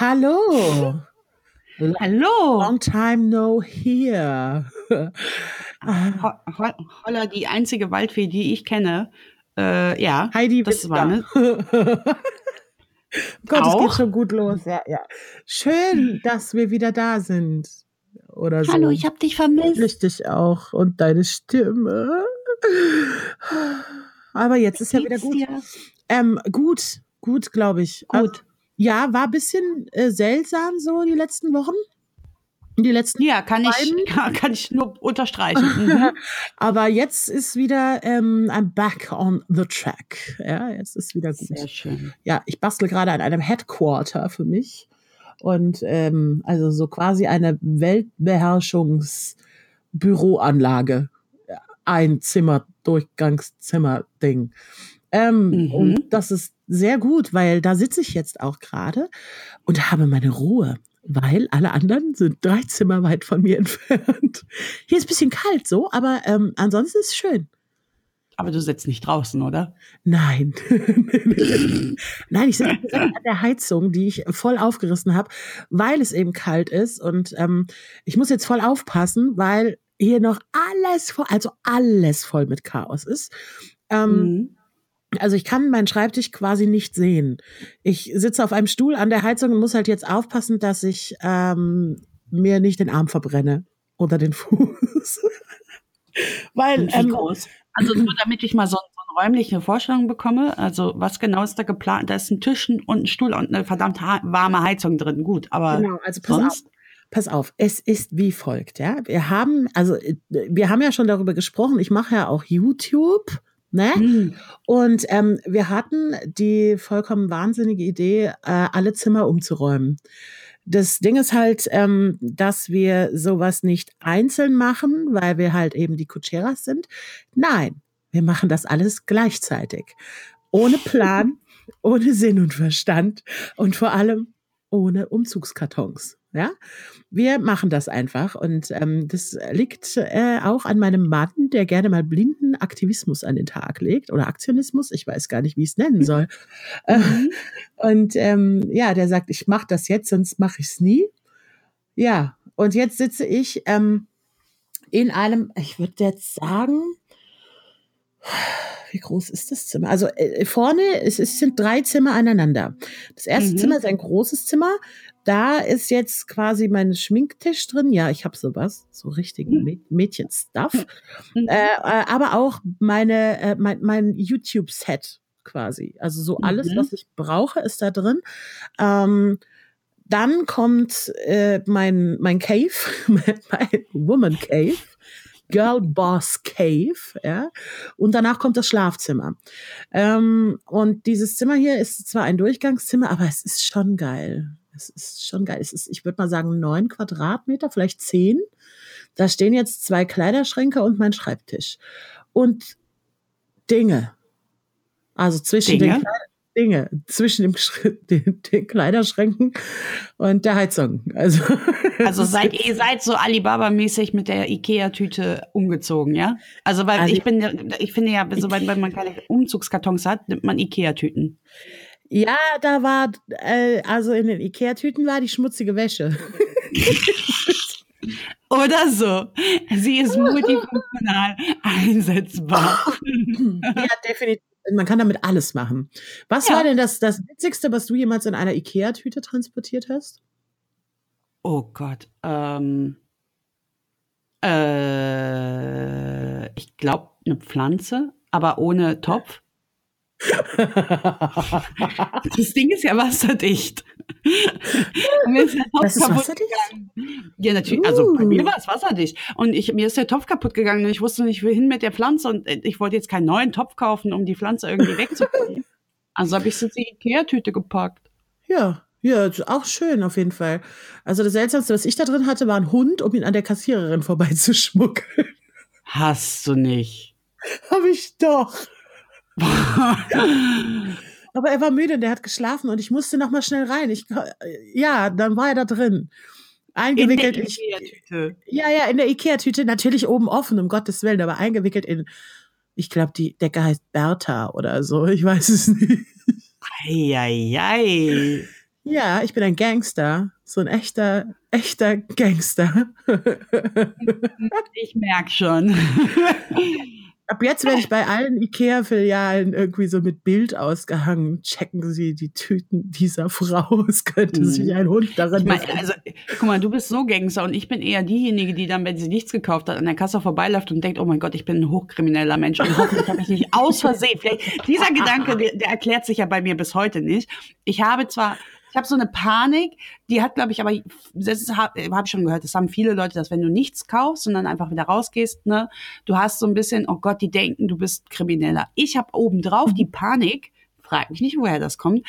Hallo. Hallo. Long time no here. Ho Ho Holla, die einzige Waldfee, die ich kenne. Äh, ja, Heidi das Witzka. war ne. Gott, es geht Auch? schon gut los. Ja, ja. Schön, dass wir wieder da sind. Oder so. Hallo, ich hab dich vermisst. Richtig auch. Und deine Stimme. Aber jetzt ist ja wieder gut. Ähm, gut, gut, glaube ich. Gut. Ja, war ein bisschen äh, seltsam so die letzten Wochen. Die letzten Ja, kann ich, kann, kann ich nur unterstreichen. Mhm. Aber jetzt ist wieder, ähm, I'm back on the track. Ja, jetzt ist wieder gut. Sehr schön. Ja, ich bastel gerade an einem Headquarter für mich. Und ähm, also so quasi eine Weltbeherrschungsbüroanlage. Ein Zimmer, Durchgangszimmer-Ding. Ähm, Mhm. Und das ist sehr gut, weil da sitze ich jetzt auch gerade und habe meine Ruhe. Weil alle anderen sind drei Zimmer weit von mir entfernt. Hier ist ein bisschen kalt so, aber ähm, ansonsten ist es schön. Aber du sitzt nicht draußen, oder? Nein. Nein, ich sitze an der Heizung, die ich voll aufgerissen habe, weil es eben kalt ist. Und ähm, ich muss jetzt voll aufpassen, weil hier noch alles voll, also alles voll mit Chaos ist. Ähm, Mhm. Also ich kann meinen Schreibtisch quasi nicht sehen. Ich sitze auf einem Stuhl an der Heizung und muss halt jetzt aufpassen, dass ich ähm, mir nicht den Arm verbrenne oder den Fuß. Weil ähm, groß? Also nur damit ich mal so, so eine räumliche Vorstellung bekomme. Also was genau ist da geplant? Da ist ein Tisch und ein Stuhl und eine verdammt warme Heizung drin. Gut, aber Genau, also pass sonst? auf. Pass auf, es ist wie folgt, ja. Wir haben, also äh, wir haben ja schon darüber gesprochen, ich mache ja auch YouTube, ne? Hm. Und ähm, wir hatten die vollkommen wahnsinnige Idee, äh, alle Zimmer umzuräumen. Das Ding ist halt, ähm, dass wir sowas nicht einzeln machen, weil wir halt eben die Kutscheras sind. Nein, wir machen das alles gleichzeitig. Ohne Plan, ohne Sinn und Verstand und vor allem ohne Umzugskartons. Ja, wir machen das einfach und ähm, das liegt äh, auch an meinem Mann, der gerne mal blinden Aktivismus an den Tag legt oder Aktionismus, ich weiß gar nicht, wie ich es nennen soll. Äh, und ähm, ja, der sagt, ich mache das jetzt, sonst mache ich es nie. Ja, und jetzt sitze ich ähm, in einem, ich würde jetzt sagen, wie groß ist das Zimmer? Also äh, vorne, es, es sind drei Zimmer aneinander. Das erste Mhm. Zimmer ist ein großes Zimmer. Da ist jetzt quasi mein Schminktisch drin. Ja, ich habe sowas, so richtigen Mä- Mädchen-Stuff. Mhm. Äh, äh, aber auch meine, äh, mein, mein YouTube-Set quasi. Also so alles, Mhm. was ich brauche, ist da drin. Ähm, dann kommt äh, mein, mein Cave, mein, mein Woman Cave. Girl Boss Cave, ja. Und danach kommt das Schlafzimmer. Ähm, und dieses Zimmer hier ist zwar ein Durchgangszimmer, aber es ist schon geil. Es ist schon geil. Es ist, ich würde mal sagen, neun Quadratmeter, vielleicht zehn. Da stehen jetzt zwei Kleiderschränke und mein Schreibtisch. Und Dinge. Also zwischen Dinge? den Kleider Dinge, zwischen dem, den, den Kleiderschränken und der Heizung. Also, Also seid ihr seid so Alibaba-mäßig mit der Ikea-Tüte umgezogen, ja? Also weil Also ich bin, ich finde ja, sobald wenn man keine Umzugskartons hat, nimmt man Ikea-Tüten. Ja, da war, äh, also in den Ikea-Tüten war die schmutzige Wäsche. Oder so. Sie ist multifunktional einsetzbar. ja, definitiv. Man kann damit alles machen. Was Ja. war denn das, das Witzigste, was du jemals in einer Ikea-Tüte transportiert hast? Oh Gott. Ähm, äh, ich glaube, eine Pflanze, aber ohne Topf. Das Ding ist ja wasserdicht. Mir ist der Topf Das ist kaputt wasserdicht? gegangen. Ja, natürlich. Also bei Uh. mir war es wasserdicht. Und ich, mir ist der Topf kaputt gegangen und ich wusste nicht, wohin mit der Pflanze. Und äh, ich wollte jetzt keinen neuen Topf kaufen, um die Pflanze irgendwie wegzubringen. Also habe ich sie in die Ikea-Tüte gepackt. Ja, ja, ist auch schön auf jeden Fall. Also das Seltsamste, was ich da drin hatte, war ein Hund, um ihn an der Kassiererin vorbeizuschmuggeln. Hast du nicht. Hab ich doch. Aber er war müde und der hat geschlafen und ich musste noch mal schnell rein. Ich, ja, dann war er da drin. In der Eingewickelt in, Ikea-Tüte. ja, ja, in der Ikea-Tüte, natürlich oben offen, um Gottes Willen, aber eingewickelt in, ich glaube, die Decke heißt Bertha oder so, ich weiß es nicht. Eieiei. Ja, ich bin ein Gangster. So ein echter, echter Gangster. ich merke schon. Ab jetzt werde ich bei allen IKEA-Filialen irgendwie so mit Bild ausgehangen. Checken Sie die Tüten dieser Frau. Es könnte mhm. sich ein Hund darin. Ich mein, also, guck mal, du bist so Gangster und ich bin eher diejenige, die dann, wenn sie nichts gekauft hat, an der Kasse vorbeiläuft und denkt, oh mein Gott, ich bin ein hochkrimineller Mensch und hoffentlich habe ich nicht aus Versehen. Vielleicht, dieser Gedanke, der, der erklärt sich ja bei mir bis heute nicht. Ich habe zwar ich habe so eine Panik, die hat, glaube ich, aber das habe hab ich schon gehört, das haben viele Leute, dass wenn du nichts kaufst und dann einfach wieder rausgehst, ne, du hast so ein bisschen, oh Gott, die denken, du bist Krimineller. Ich habe obendrauf die Panik, frag mich nicht, woher das kommt,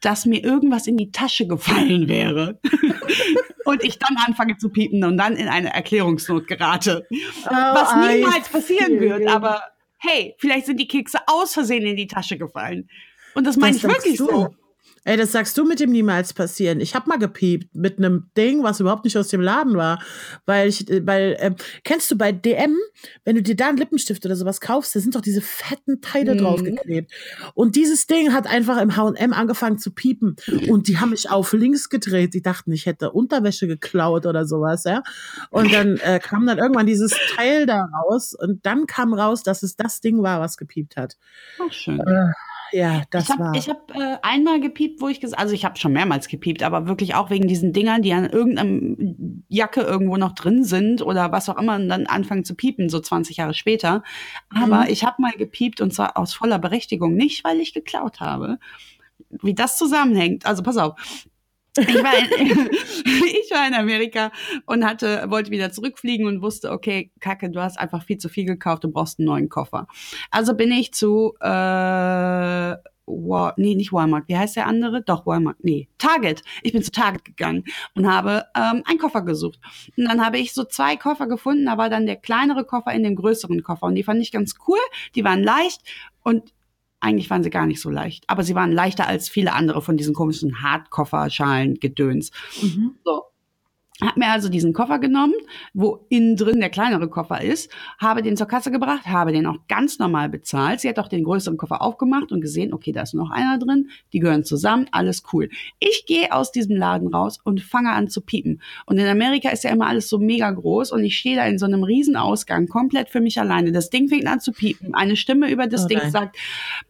dass mir irgendwas in die Tasche gefallen wäre. und ich dann anfange zu piepen und dann in eine Erklärungsnot gerate. Oh, was niemals passieren wird, aber hey, vielleicht sind die Kekse aus Versehen in die Tasche gefallen. Und das meine ich wirklich so. Ey, das sagst du mit dem niemals passieren. Ich hab mal gepiept mit einem Ding, was überhaupt nicht aus dem Laden war. Weil ich, äh, weil, äh, kennst du bei DM, wenn du dir da einen Lippenstift oder sowas kaufst, da sind doch diese fetten Teile mhm. draufgeklebt. Und dieses Ding hat einfach im H&M angefangen zu piepen. Und die haben mich auf links gedreht. Die dachten, ich hätte Unterwäsche geklaut oder sowas, ja. Und dann äh, kam dann irgendwann dieses Teil da raus. Und dann kam raus, dass es das Ding war, was gepiept hat. Ach, schön. Äh, ja, das ich hab, war. Ich habe äh, einmal gepiept, wo ich gesagt, also ich habe schon mehrmals gepiept, aber wirklich auch wegen diesen Dingern, die an irgendeinem Jacke irgendwo noch drin sind oder was auch immer und dann anfangen zu piepen, so 20 Jahre später. Aber mhm. ich habe mal gepiept und zwar aus voller Berechtigung, nicht weil ich geklaut habe. Wie das zusammenhängt, also pass auf. Ich war, in, ich war in Amerika und hatte, wollte wieder zurückfliegen und wusste, okay, Kacke, du hast einfach viel zu viel gekauft, du brauchst einen neuen Koffer. Also bin ich zu, äh, War, nee, nicht Walmart, wie heißt der andere? Doch, Walmart, nee, Target. Ich bin zu Target gegangen und habe ähm, einen Koffer gesucht. Und dann habe ich so zwei Koffer gefunden, da war dann der kleinere Koffer in dem größeren Koffer und die fand ich ganz cool, die waren leicht und eigentlich waren sie gar nicht so leicht, aber sie waren leichter als viele andere von diesen komischen Hartkofferschalen Gedöns. Mhm. So habe mir also diesen Koffer genommen, wo innen drin der kleinere Koffer ist, habe den zur Kasse gebracht, habe den auch ganz normal bezahlt. Sie hat auch den größeren Koffer aufgemacht und gesehen, okay, da ist noch einer drin, die gehören zusammen, alles cool. Ich gehe aus diesem Laden raus und fange an zu piepen. Und in Amerika ist ja immer alles so mega groß und ich stehe da in so einem Riesenausgang, komplett für mich alleine. Das Ding fängt an zu piepen. Eine Stimme über das oh Ding sagt,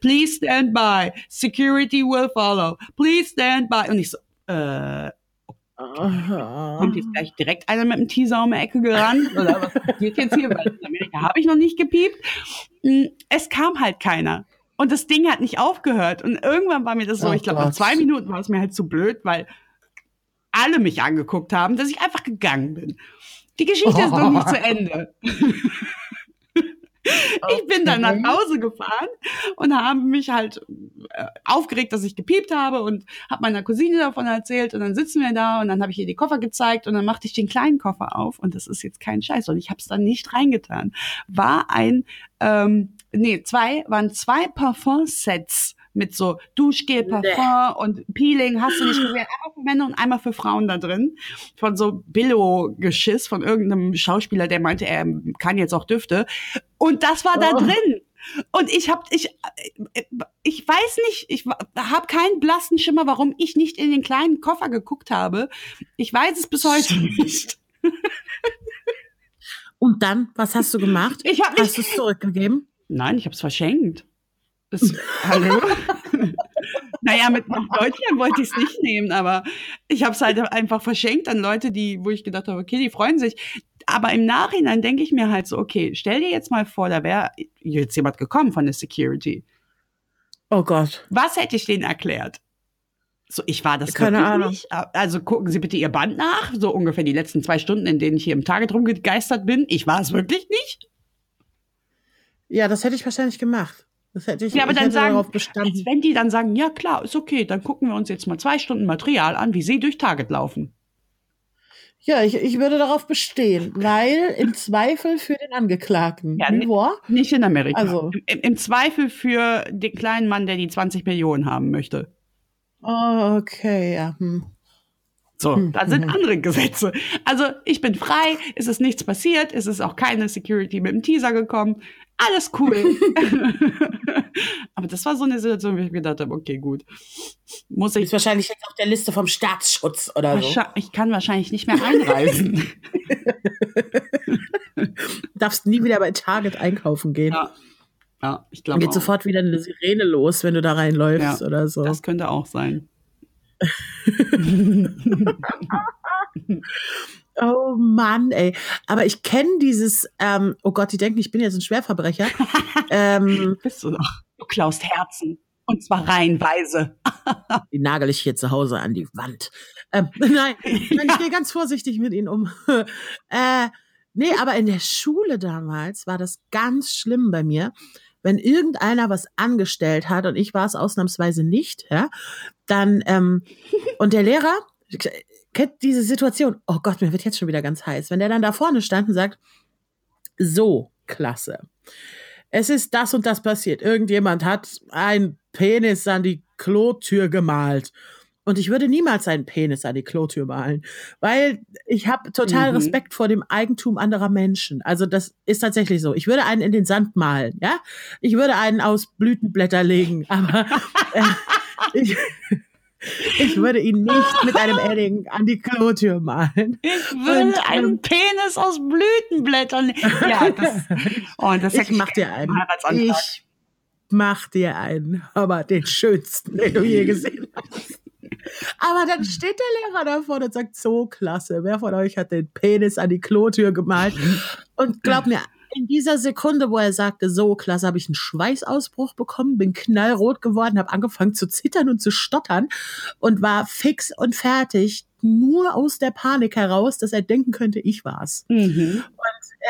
please stand by, security will follow, please stand by. Und ich so, äh. Kommt jetzt gleich direkt einer mit einem Teaser um die Ecke gerannt? Oder was passiert jetzt hier? Weil in Amerika habe ich noch nicht gepiept. Hm, es kam halt keiner. Und das Ding hat nicht aufgehört. Und irgendwann war mir das so, oh ich glaube, nach zwei Minuten war es mir halt zu blöd, weil alle mich angeguckt haben, dass ich einfach gegangen bin. Die Geschichte oh. ist noch nicht zu Ende. Ich bin dann nach Hause gefahren und habe mich halt äh, aufgeregt, dass ich gepiept habe und habe meiner Cousine davon erzählt und dann sitzen wir da und dann habe ich ihr die Koffer gezeigt und dann machte ich den kleinen Koffer auf und das ist jetzt kein Scheiß und ich habe es dann nicht reingetan. War ein, ähm, nee, zwei, waren zwei Parfum-Sets mit so Duschgel, Parfum und Peeling, hast du nicht gesehen, einmal für Männer und einmal für Frauen da drin. Von so Billo-Geschiss von irgendeinem Schauspieler, der meinte, er kann jetzt auch Düfte. Und das war da oh. drin. Und ich hab, ich, ich weiß nicht, ich habe keinen blassen Schimmer, warum ich nicht in den kleinen Koffer geguckt habe. Ich weiß es bis heute nicht. Und dann, was hast du gemacht? Ich hab hast du es zurückgegeben? Nein, ich habe es verschenkt. Das, hallo? naja, mit nach Deutschland wollte ich es nicht nehmen, aber ich habe es halt einfach verschenkt an Leute, die, wo ich gedacht habe, okay, die freuen sich. Aber im Nachhinein denke ich mir halt so, okay, stell dir jetzt mal vor, da wäre jetzt jemand gekommen von der Security. Oh Gott. Was hätte ich denen erklärt? So, ich war das Keine Ahnung. nicht. Also gucken Sie bitte Ihr Band nach, so ungefähr die letzten zwei Stunden, in denen ich hier im Target rumgegeistert bin. Ich war es wirklich nicht. Ja, das hätte ich wahrscheinlich gemacht. Das hätte ich, ja, aber ich dann sagen, darauf bestanden. Als wenn die dann sagen, ja klar, ist okay, dann gucken wir uns jetzt mal zwei Stunden Material an, wie sie durch Target laufen. Ja, ich, ich würde darauf bestehen, weil im Zweifel für den Angeklagten. Ja, nicht in Amerika. Also. Im, Im, Zweifel für den kleinen Mann, der die 20 Millionen haben möchte. Oh, okay, ja. Hm. So, hm, da sind hm, hm. andere Gesetze. Also ich bin frei, es ist nichts passiert, es ist auch keine Security mit dem Teaser gekommen. Alles cool. Aber das war so eine Situation, wo ich gedacht habe, okay, gut. Muss ich. Ist wahrscheinlich jetzt auf der Liste vom Staatsschutz oder so. Ich kann wahrscheinlich nicht mehr einreisen. Darfst nie wieder bei Target einkaufen gehen. Ja. Ja, ich glaube. Geht auch. sofort wieder eine Sirene los, wenn du da reinläufst Ja, oder so. Das könnte auch sein. Oh Mann, ey. Aber ich kenne dieses, ähm, oh Gott, die denken, ich bin jetzt ein Schwerverbrecher. ähm, Bist du doch. Du klaust Herzen. Und zwar reihenweise. die nagel ich hier zu Hause an die Wand. Ähm, nein, nein, ich gehe ganz vorsichtig mit ihnen um. äh, nee, aber in der Schule damals war das ganz schlimm bei mir. Wenn irgendeiner was angestellt hat und ich war es ausnahmsweise nicht, ja, dann ähm, und der Lehrer kennt diese Situation. Oh Gott, mir wird jetzt schon wieder ganz heiß. Wenn der dann da vorne stand und sagt, so, klasse. Es ist das und das passiert. Irgendjemand hat einen Penis an die Klotür gemalt. Und ich würde niemals einen Penis an die Klotür malen, weil ich habe total Mhm. Respekt vor dem Eigentum anderer Menschen. Also das ist tatsächlich so. Ich würde einen in den Sand malen, ja. Ich würde einen aus Blütenblätter legen, aber äh, ich, ich würde ihn nicht mit einem Edding an die Klotür malen. Ich will Und, einen ähm, Penis aus Blütenblättern. Ja, das, oh, das Ich mach dir einen. Ich mach dir einen, aber den schönsten, den du je gesehen hast. Aber dann steht der Lehrer da vorne und sagt, so klasse, wer von euch hat den Penis an die Klotür gemalt? Und glaub mir, in dieser Sekunde, wo er sagte, so klasse, habe ich einen Schweißausbruch bekommen, bin knallrot geworden, habe angefangen zu zittern und zu stottern und war fix und fertig, nur aus der Panik heraus, dass er denken könnte, ich war's Mhm.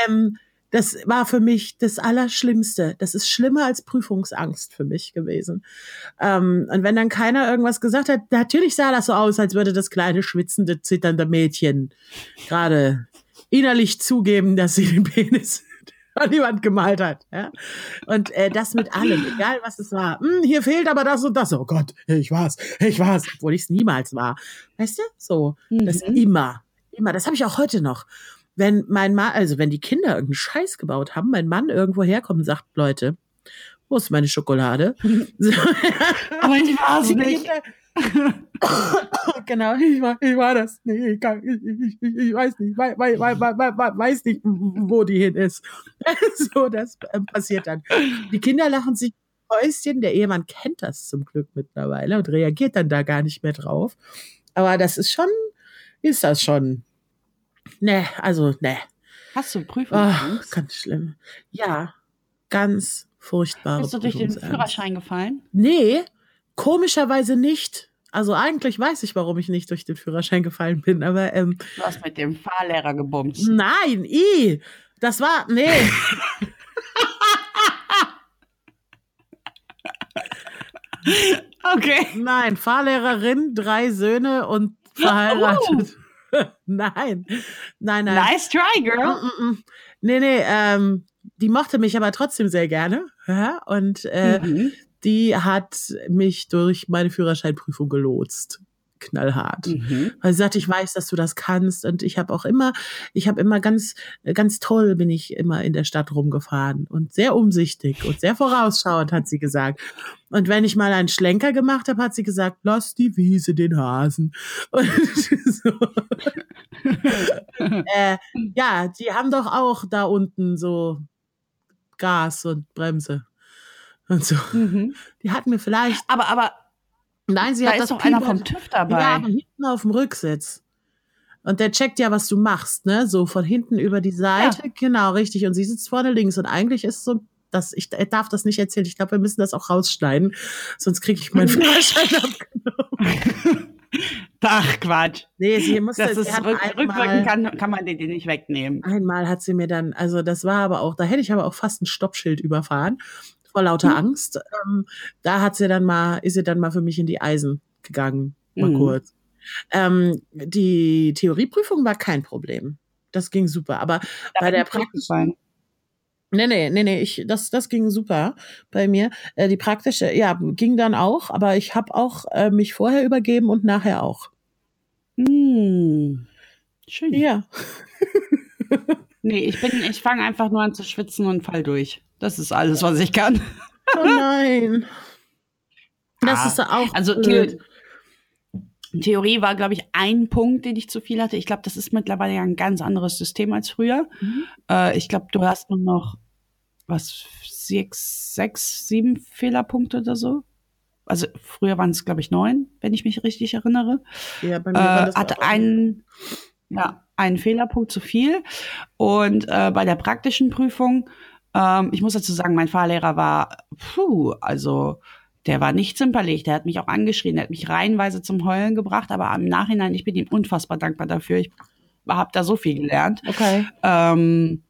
ähm, das war für mich das Allerschlimmste. Das ist schlimmer als Prüfungsangst für mich gewesen. Ähm, und wenn dann keiner irgendwas gesagt hat, natürlich sah das so aus, als würde das kleine, schwitzende, zitternde Mädchen gerade innerlich zugeben, dass sie den Penis an die Wand gemalt hat. Ja? Und äh, das mit allem, egal was es war. Hm, hier fehlt aber das und das. Oh Gott, ich war's, ich war's, obwohl ich es niemals war. Weißt du? So, das Mhm. immer, immer. Das habe ich auch heute noch wenn mein Mann, also wenn die Kinder irgendeinen Scheiß gebaut haben, mein Mann irgendwo herkommt und sagt, Leute, wo ist meine Schokolade? Aber ich war's nicht. Kinder- genau, ich war, ich war das. Nee, ich, kann, ich, ich, ich, weiß nicht, wei, wei, wei, wei, wei, weiß nicht, wo die hin ist. so, das äh, passiert dann. Die Kinder lachen sich Häuschen, der Ehemann kennt das zum Glück mittlerweile und reagiert dann da gar nicht mehr drauf. Aber das ist schon, ist das schon. Ne, also, ne. Hast du Oh, Prüfungsangst? ganz schlimm. Ja, ganz furchtbare Bist du durch den. Führerschein gefallen? Nee, komischerweise nicht. Also eigentlich weiß ich, warum ich nicht durch den Führerschein gefallen bin, aber ähm, Du hast mit dem Fahrlehrer gebumst. nein, i, das war, nee. Okay. Nein, Fahrlehrerin, drei Söhne und verheiratet. nein, nein, nein. Nice try, girl. Mm, mm, mm. Nee, nee, ähm, die mochte mich aber trotzdem sehr gerne. Ja, und äh, Mhm. Die hat mich durch meine Führerscheinprüfung gelotst. Knallhart. Mhm. Weil sie sagt, ich weiß, dass du das kannst. Und ich habe auch immer, ich habe immer ganz, ganz toll bin ich immer in der Stadt rumgefahren und sehr umsichtig und sehr vorausschauend, hat sie gesagt. Und wenn ich mal einen Schlenker gemacht habe, hat sie gesagt, lass die Wiese den Hasen. Und so. äh, ja, die haben doch auch da unten so Gas und Bremse und so. Mhm. Die hatten mir vielleicht, Aber, aber nein, sie da hat ist das doch einer Piepern- vom TÜV ja, dabei. aber hinten auf dem Rücksitz. Und der checkt ja, was du machst, ne? So von hinten über die Seite, genau, richtig. Und sie sitzt vorne links. Und eigentlich ist so, dass ich, ich darf das nicht erzählen. Ich glaube, wir müssen das auch rausschneiden, sonst kriege ich meinen Führerschein abgenommen. Ach, Quatsch. Nee, sie musste, Das ist hat rück, einmal, rückwirkend kann, kann man den den nicht wegnehmen. einmal hat sie mir dann, also das war aber auch, da hätte ich aber auch fast ein Stoppschild überfahren vor lauter Mhm. Angst. Ähm, da hat sie dann mal, ist sie dann mal für mich in die Eisen gegangen, mal Mhm. kurz. Ähm, die Theorieprüfung war kein Problem. Das ging super. Aber Da bei der durchgefallen. Nee, nee, nee, nee, ich, das, das ging super bei mir. Äh, die praktische, ja, ging dann auch, aber ich habe auch äh, mich vorher übergeben und nachher auch. Hm. Schön. Ja. Nee, ich bin, ich fange einfach nur an zu schwitzen und fall durch. Das ist alles, was ich kann. Oh nein. Das Ah, ist auch Also blöd. The Theorie war, glaube ich, ein Punkt, den ich zu viel hatte. Ich glaube, das ist mittlerweile ja ein ganz anderes System als früher. Mhm. Äh, ich glaube, du hast nur noch was sechs, sechs, sieben Fehlerpunkte oder so. Also früher waren es, glaube ich, neun, wenn ich mich richtig erinnere. Ja, bei Äh, mir war das hatte einen, ja, einen Fehlerpunkt zu viel. Und äh, bei der praktischen Prüfung, ähm, ich muss dazu sagen, mein Fahrlehrer war, puh, also der war nicht zimperlich, der hat mich auch angeschrien, der hat mich reihenweise zum Heulen gebracht, aber im Nachhinein, ich bin ihm unfassbar dankbar dafür. Ich habe da so viel gelernt. Okay. Ähm,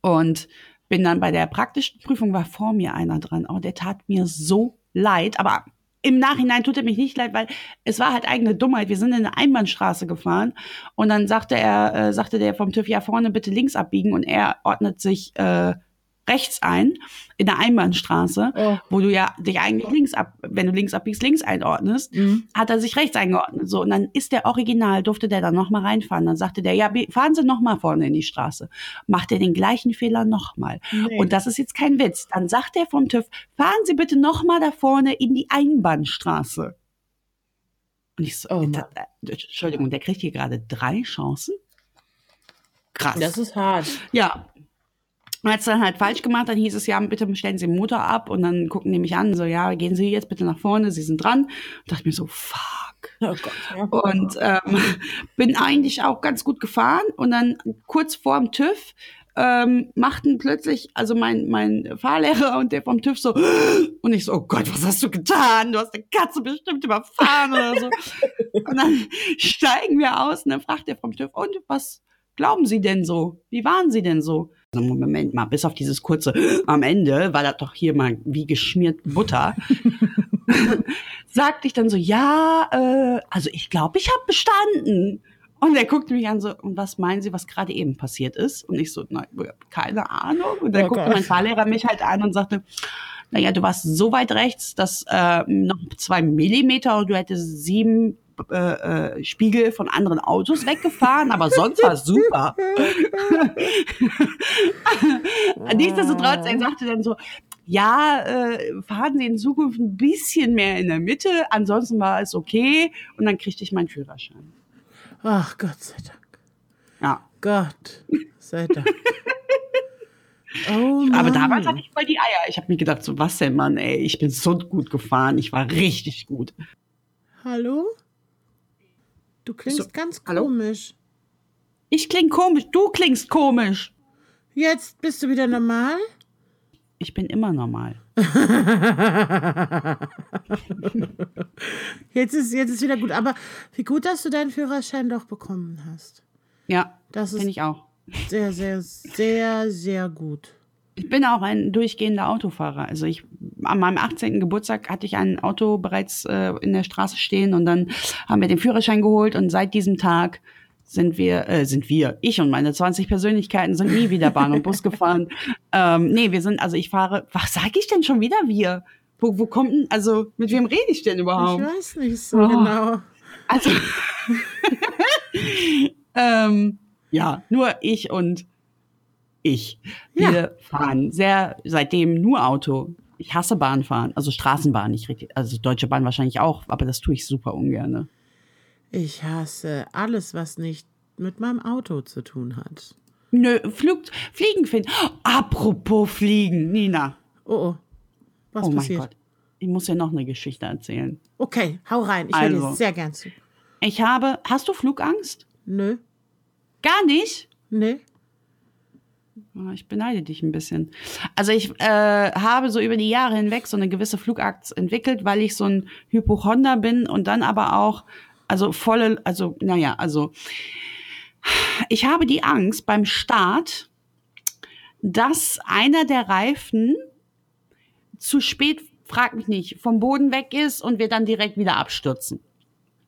und bin dann bei der praktischen Prüfung, war vor mir einer dran. Oh, der tat mir so leid. Aber im Nachhinein tut er mich nicht leid, weil es war halt eigene Dummheit. Wir sind in eine Einbahnstraße gefahren und dann sagte er, äh, sagte der vom TÜV, ja vorne bitte links abbiegen und er ordnet sich äh, rechts ein in der Einbahnstraße, Oh. wo du ja dich eigentlich links ab, wenn du links abbiegst, links einordnest Mhm. hat er sich rechts eingeordnet. So, und dann ist der Original, durfte der dann nochmal reinfahren. Dann sagte der, ja, fahren Sie nochmal vorne in die Straße. Macht er den gleichen Fehler nochmal. Nee. Und das ist jetzt kein Witz. Dann sagt er vom TÜV, fahren Sie bitte nochmal da vorne in die Einbahnstraße. Und ich so, Oh Mann. da, äh, Entschuldigung, der kriegt hier gerade drei Chancen? Krass. Das ist hart. Ja. Und hat es dann halt falsch gemacht, dann hieß es, ja, bitte stellen Sie den Motor ab und dann gucken die mich an, so, ja, gehen Sie jetzt bitte nach vorne, Sie sind dran. Und dachte mir so, fuck. Oh Gott. Ja. Und ähm, bin eigentlich auch ganz gut gefahren und dann kurz vorm TÜV ähm, machten plötzlich, also mein, mein Fahrlehrer und der vom TÜV so, und ich so, oh Gott, was hast du getan? Du hast eine Katze bestimmt überfahren oder so. und dann steigen wir aus und dann fragt der vom TÜV, und was glauben Sie denn so? Wie waren Sie denn so? Moment mal, bis auf dieses kurze am Ende war das doch hier mal wie geschmiert Butter. Sagte ich dann so, ja, äh, also ich glaube, ich habe bestanden. Und er guckte mich an so, und was meinen Sie, was gerade eben passiert ist? Und ich so, nein, keine Ahnung. Und dann Oh guckte Gott. mein Fahrlehrer mich halt an und sagte, naja, du warst so weit rechts, dass äh, noch zwei Millimeter und du hättest sieben äh, äh, Spiegel von anderen Autos weggefahren, aber sonst war es super. Nichtsdestotrotz, er sagte dann so, ja, äh, fahren Sie in Zukunft ein bisschen mehr in der Mitte, ansonsten war es okay und dann kriegte ich meinen Führerschein. Ach, Gott sei Dank. Ja. Gott sei Dank. Oh. Aber damals hatte ich voll die Eier. Ich habe mir gedacht, so was denn, Mann, ey, ich bin so gut gefahren, ich war richtig gut. Hallo? Du klingst So, ganz hallo? komisch. Ich kling komisch, du klingst komisch. Jetzt bist du wieder normal? Ich bin immer normal. Jetzt ist, jetzt ist wieder gut. Aber wie gut, dass du deinen Führerschein doch bekommen hast. Ja, Das bin ist ich auch. sehr, sehr, sehr, sehr gut. Ich bin auch ein durchgehender Autofahrer. Also ich an meinem 18. Geburtstag hatte ich ein Auto bereits äh, in der Straße stehen und dann haben wir den Führerschein geholt und seit diesem Tag sind wir, äh, sind wir, ich und meine 20 Persönlichkeiten sind nie wieder Bahn und Bus gefahren. Ähm, nee, wir sind, also ich fahre, was sage ich denn schon wieder wir? Wo, wo kommt denn, also mit wem rede ich denn überhaupt? Ich weiß nicht so Oh. genau. Also, ähm, ja, nur ich und ich. Wir Ja. fahren sehr seitdem nur Auto. Ich hasse Bahnfahren, also Straßenbahn nicht richtig, also Deutsche Bahn wahrscheinlich auch, aber das tue ich super ungern. Ich hasse alles, was nicht mit meinem Auto zu tun hat. Nö, Flug, Fliegen finden. Apropos Fliegen, Nina. Oh, oh. Was oh mein passiert? Gott. Ich muss dir noch eine Geschichte erzählen. Okay, hau rein. Ich höre dir Also. sehr gern zu. Ich habe, hast du Flugangst? Nö, Gar nicht? nee. Ah, Ich beneide dich ein bisschen. Also ich äh, habe so über die Jahre hinweg so eine gewisse Flugangst entwickelt, weil ich so ein Hypochonder bin und dann aber auch, also volle, also naja, also ich habe die Angst beim Start, dass einer der Reifen zu spät, frag mich nicht, vom Boden weg ist und wir dann direkt wieder abstürzen.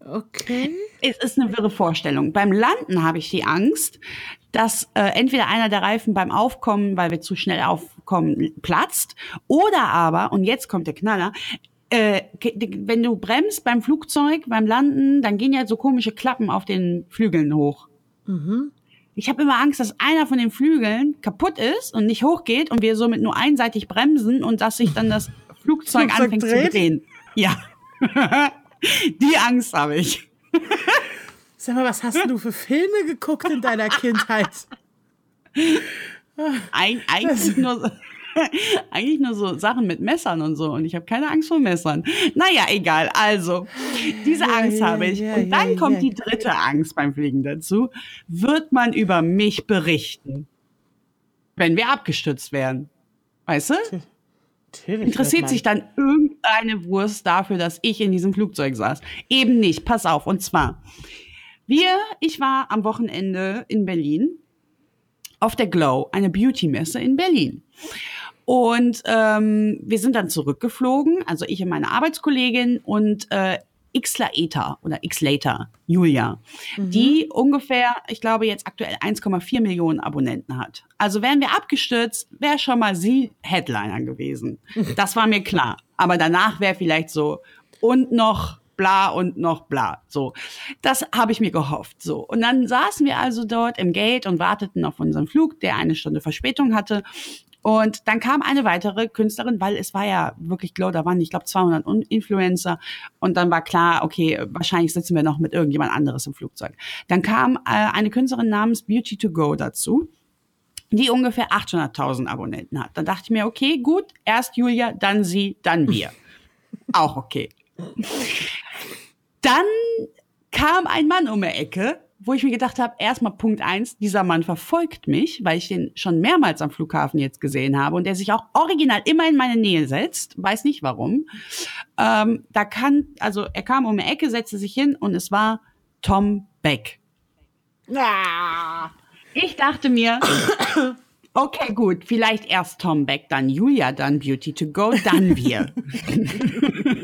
Okay. Es ist eine wirre Vorstellung. Beim Landen habe ich die Angst, dass äh, entweder einer der Reifen beim Aufkommen, weil wir zu schnell aufkommen, platzt, oder aber, und jetzt kommt der Knaller, äh, wenn du bremst beim Flugzeug, beim Landen, dann gehen ja so komische Klappen auf den Flügeln hoch. Mhm. Ich habe immer Angst, dass einer von den Flügeln kaputt ist und nicht hochgeht und wir somit nur einseitig bremsen und dass sich dann das Flugzeug, Flugzeug anfängt dreht? zu drehen. Ja. Die Angst habe ich. Sag mal, was hast du für Filme geguckt in deiner Kindheit? Eig eigentlich, nur so, eigentlich nur so Sachen mit Messern und so. Und ich habe keine Angst vor Messern. Naja, egal. Also, diese Ja, Angst ja, habe ich. ja, und dann kommt die dritte Angst beim Fliegen dazu. Wird man über mich berichten, wenn wir abgestützt werden? Weißt du? Natürlich Interessiert sich dann irgendeine Wurst dafür, dass ich in diesem Flugzeug saß? Eben nicht. Pass auf. Und zwar, wir, ich war am Wochenende in Berlin auf der Glow, eine Beauty-Messe in Berlin. Und ähm, wir sind dann zurückgeflogen, also ich und meine Arbeitskollegin und äh, Xla Eta oder Xlater, Julia, die ungefähr, ich glaube jetzt aktuell 1,4 Millionen Abonnenten hat. Also wären wir abgestürzt, wäre schon mal sie Headliner gewesen. Das war mir klar. Aber danach wäre vielleicht so und noch bla und noch bla. So, das habe ich mir gehofft. So und dann saßen wir also dort im Gate und warteten auf unseren Flug, der eine Stunde Verspätung hatte. Und dann kam eine weitere Künstlerin, weil es war ja wirklich Glow, da waren, ich glaube, 200 Un- Influencer. Und dann war klar, okay, wahrscheinlich sitzen wir noch mit irgendjemand anderes im Flugzeug. Dann kam äh, eine Künstlerin namens Beauty to Go dazu die ungefähr 800.000 Abonnenten hat. Dann dachte ich mir, okay, gut, erst Julia, dann sie, dann wir. Auch okay. Dann kam ein Mann um die Ecke, wo ich mir gedacht habe, erstmal Punkt eins, dieser Mann verfolgt mich, weil ich den schon mehrmals am Flughafen jetzt gesehen habe und der sich auch original immer in meine Nähe setzt, weiß nicht warum. Ähm, da kann, also er kam um die Ecke, setzte sich hin und es war Tom Beck. Ah, Ich dachte mir, okay, gut, vielleicht erst Tom Beck, dann Julia, dann Beauty to Go, dann wir.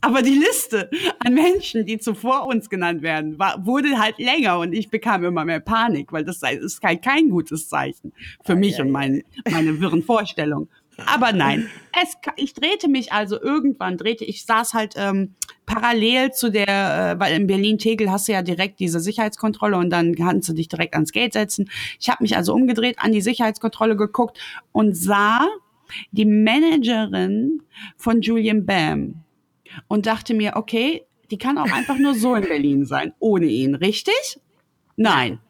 Aber die Liste an Menschen, die zuvor uns genannt werden, war, wurde halt länger und ich bekam immer mehr Panik, weil das ist kein, kein gutes Zeichen für mich und meine, meine wirren Vorstellungen. Aber nein, es, ich drehte mich also irgendwann, drehte ich, saß halt ähm, parallel zu der, äh, weil in Berlin-Tegel hast du ja direkt diese Sicherheitskontrolle und dann kannst du dich direkt ans Gate setzen. Ich habe mich also umgedreht, an die Sicherheitskontrolle geguckt und sah die Managerin von Julian Bam und dachte mir, okay, die kann auch einfach nur so in Berlin sein, ohne ihn, richtig? Nein.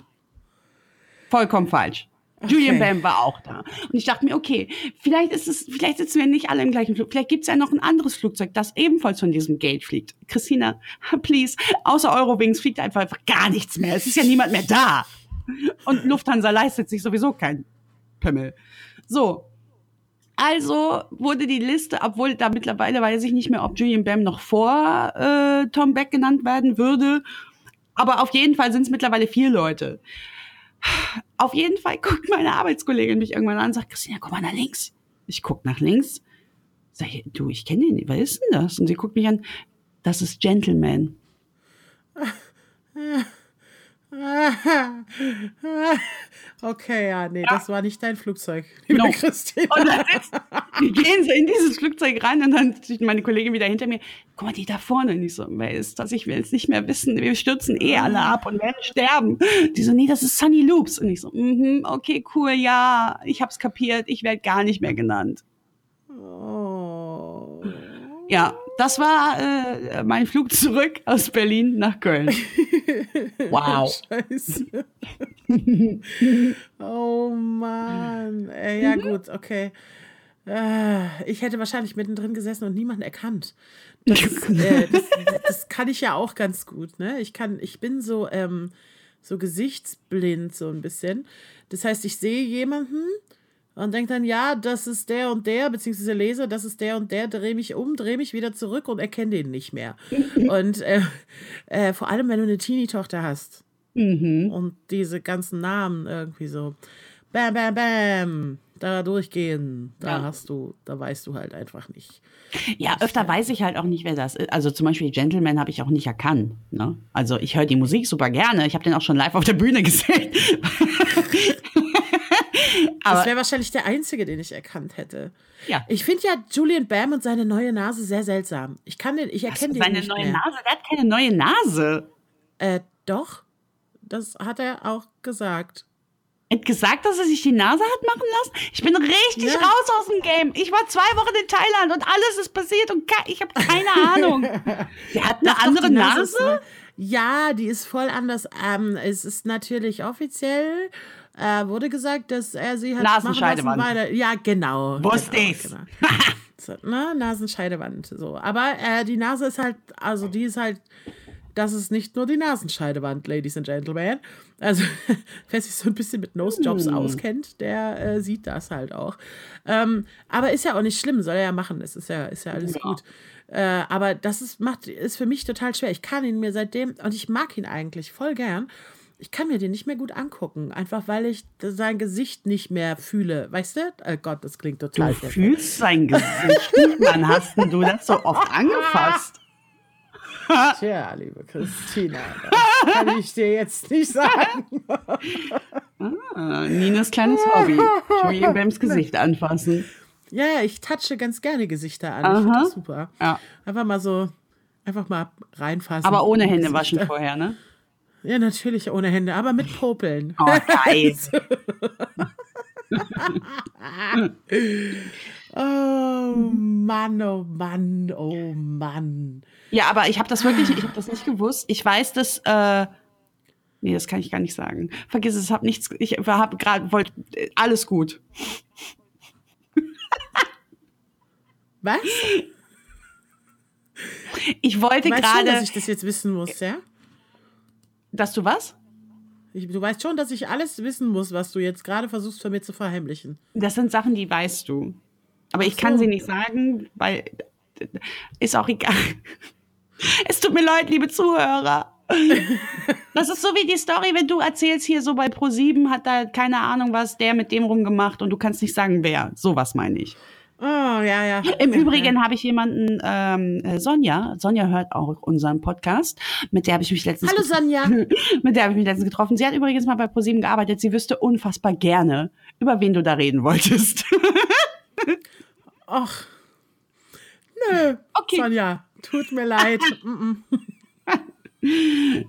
Vollkommen falsch. Julian Bam war auch da. Und ich dachte mir, okay, vielleicht ist es, vielleicht sitzen wir nicht alle im gleichen Flug. Vielleicht gibt es ja noch ein anderes Flugzeug, das ebenfalls von diesem Gate fliegt. Christina, please, außer Eurowings fliegt einfach, einfach gar nichts mehr. Es ist ja niemand mehr da. Und Lufthansa leistet sich sowieso kein Pimmel. So. Also wurde die Liste, obwohl da mittlerweile weiß ich nicht mehr, ob Julian Bam noch vor äh, Tom Beck genannt werden würde. Aber auf jeden Fall sind es mittlerweile vier Leute. Auf jeden Fall guckt meine Arbeitskollegin mich irgendwann an und sagt, Christina, guck mal nach links. Ich guck nach links. Sag ich, du, ich kenne den. Wer ist denn das? Und sie guckt mich an. Das ist Gentleman. Okay, ja, nee, das war nicht dein Flugzeug, liebe No. Christine. Und dann sitzt, wir gehen so in dieses Flugzeug rein und dann steht meine Kollegin wieder hinter mir. Guck mal, die da vorne. Und ich so, wer ist das? Ich will es nicht mehr wissen. Wir stürzen eh alle ab und werden sterben. Die so, nee, das ist Sunny Loops. Und ich so, mhm, okay, cool, ja, ich hab's kapiert. Ich werde gar nicht mehr genannt. Oh. Ja, das war äh, mein Flug zurück aus Berlin nach Köln. Wow. Scheiße. oh Mann. Äh, ja, gut, okay. Äh, ich hätte wahrscheinlich mittendrin gesessen und niemanden erkannt. Das, äh, das, das kann ich ja auch ganz gut, ne? Ich kann, ich bin so, ähm, so gesichtsblind, so ein bisschen. Das heißt, ich sehe jemanden und denke dann, ja, das ist der und der, beziehungsweise lese, das ist der und der, drehe mich um, drehe mich wieder zurück und erkenne den nicht mehr. und äh, äh, vor allem, wenn du eine Teenie-Tochter hast Mhm. und diese ganzen Namen irgendwie so bam, bam, bam, da durchgehen, da Ja. hast du, da weißt du halt einfach nicht. Ja, öfter weiß ich halt auch nicht, wer das ist. Also zum Beispiel Gentleman habe ich auch nicht erkannt. Ne? Also ich höre die Musik super gerne. Ich habe den auch schon live auf der Bühne gesehen. Das wäre wahrscheinlich der einzige, den ich erkannt hätte. ja, Ich finde ja Julian Bam und seine neue Nase sehr seltsam. Ich kann den, ich erkenne den seine nicht neue mehr. Nase, der hat keine neue Nase. Äh, doch. Das hat er auch gesagt. Er hat gesagt, dass er sich die Nase hat machen lassen? Ich bin richtig Ja. raus aus dem Game. Ich war zwei Wochen in Thailand und alles ist passiert und ich habe keine Ahnung. Der hat eine doch, andere Nase? äh, ja, die ist voll anders. Ähm, es ist natürlich offiziell, äh, wurde gesagt, dass er sie hat Nasenscheidewand. machen lassen, Ja, genau. Wusste genau, ich's. Genau. so, ne? Nasenscheidewand. So. Aber äh, die Nase ist halt, also die ist halt, das ist nicht nur die Nasenscheidewand, Ladies and Gentlemen. Also, wer sich so ein bisschen mit Nosejobs Hm. auskennt, der äh, sieht das halt auch. Ähm, aber ist ja auch nicht schlimm, soll er ja machen. Es ist ja, ist ja alles Ja. gut. Äh, aber das ist, macht, ist für mich total schwer. Ich kann ihn mir seitdem, und ich mag ihn eigentlich voll gern, ich kann mir den nicht mehr gut angucken. Einfach weil ich sein Gesicht nicht mehr fühle. Weißt du? Oh Gott, das klingt Du total schlecht. fühlst sein Gesicht nicht. Wann hast denn du das so oft angefasst? Tja, liebe Christina, das kann ich dir jetzt nicht sagen. Ah, Ninas kleines Hobby. Julian Bems Gesicht anfassen. Ja, ja, ich touche ganz gerne Gesichter an. Ich finde Aha. das super. Ja. Einfach mal so, einfach mal reinfassen. Aber ohne Hände waschen vorher, ne? Ja, natürlich ohne Hände, aber mit Popeln. Oh, geil. Oh Mann, oh Mann, oh Mann. Ja, aber ich habe das wirklich, ich habe das nicht gewusst. Ich weiß, dass, äh, nee, das kann ich gar nicht sagen. Vergiss es, hab nichts, ich habe gerade, wollte, äh, alles gut. Was? Ich wollte weißt schon, dass gerade, ich das jetzt wissen muss, ja? Dass du was? Ich, du weißt schon, dass ich alles wissen muss, was du jetzt gerade versuchst von mir zu verheimlichen. Das sind Sachen, die weißt du. Aber ich Ach kann so. sie nicht sagen, weil ist auch egal. Es tut mir leid, liebe Zuhörer. Das ist so wie die Story, wenn du erzählst hier so bei Pro7 hat da keine Ahnung was der mit dem rumgemacht und du kannst nicht sagen wer. Sowas meine ich. Oh, ja, ja. Im ja, Übrigen habe ich jemanden, ähm, äh, Sonja, Sonja hört auch unseren Podcast, mit der habe ich mich letztens Hallo Sonja. mit der habe ich mich letztens getroffen. Sie hat übrigens mal bei ProSieben gearbeitet. Sie wüsste unfassbar gerne, über wen du da reden wolltest. Ach. Nö. Okay. Sonja, tut mir leid. Mm, mm.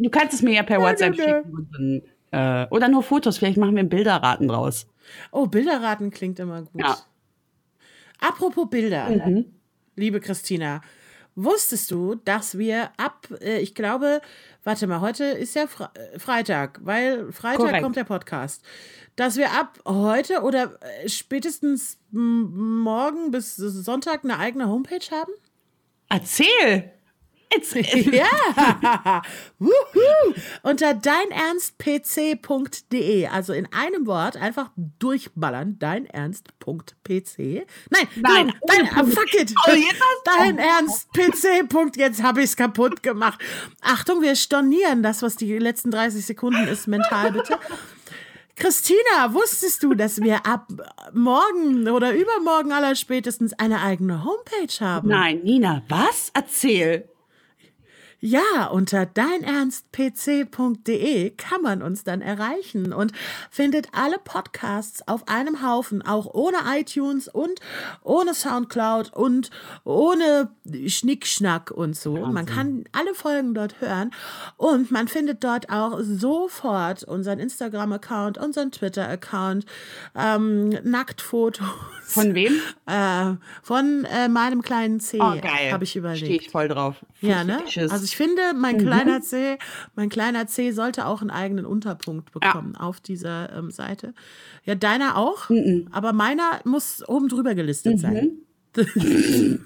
Du kannst es mir ja per Nö, WhatsApp nö, nö. schicken. Und dann, äh, oder nur Fotos. Vielleicht machen wir ein Bilderraten draus. oh, Bilderraten klingt immer gut. Ja. Apropos Bilder, Mhm. liebe Christina, wusstest du, dass wir ab, äh, ich glaube, warte mal, heute ist ja Fre äh, Freitag, weil Freitag Korrekt. kommt der Podcast, dass wir ab heute oder äh, spätestens morgen bis Sonntag eine eigene Homepage haben? Erzähl! Jetzt, Ja! Wuhu! Unter deinernstpc.de, also in einem Wort, einfach durchballern, deinernst.pc. Nein, Nein, genau, dein, ohne ah, Punkt. fuck it! Oh, Deinernstpc. Jetzt habe ich es kaputt gemacht. Achtung, wir stornieren das, was die letzten 30 Sekunden ist, mental bitte. Christina, wusstest du, dass wir ab morgen oder übermorgen aller spätestens eine eigene Homepage haben? Nein, Nina, was? Erzähl! Ja, unter deinernstpc.de kann man uns dann erreichen und findet alle Podcasts auf einem Haufen, auch ohne iTunes und ohne Soundcloud und ohne Schnickschnack und so. Man kann alle Folgen dort hören und man findet dort auch sofort unseren Instagram-Account, unseren Twitter-Account, ähm, Nacktfotos. Von wem? Äh, von äh, meinem kleinen C, Oh, geil. habe ich überlegt. Stehe ich voll drauf. Ja, ne? Also ich finde, mein kleiner C, mein kleiner C sollte auch einen eigenen Unterpunkt bekommen auf dieser ähm, Seite. Ja, deiner auch, aber meiner muss oben drüber gelistet sein.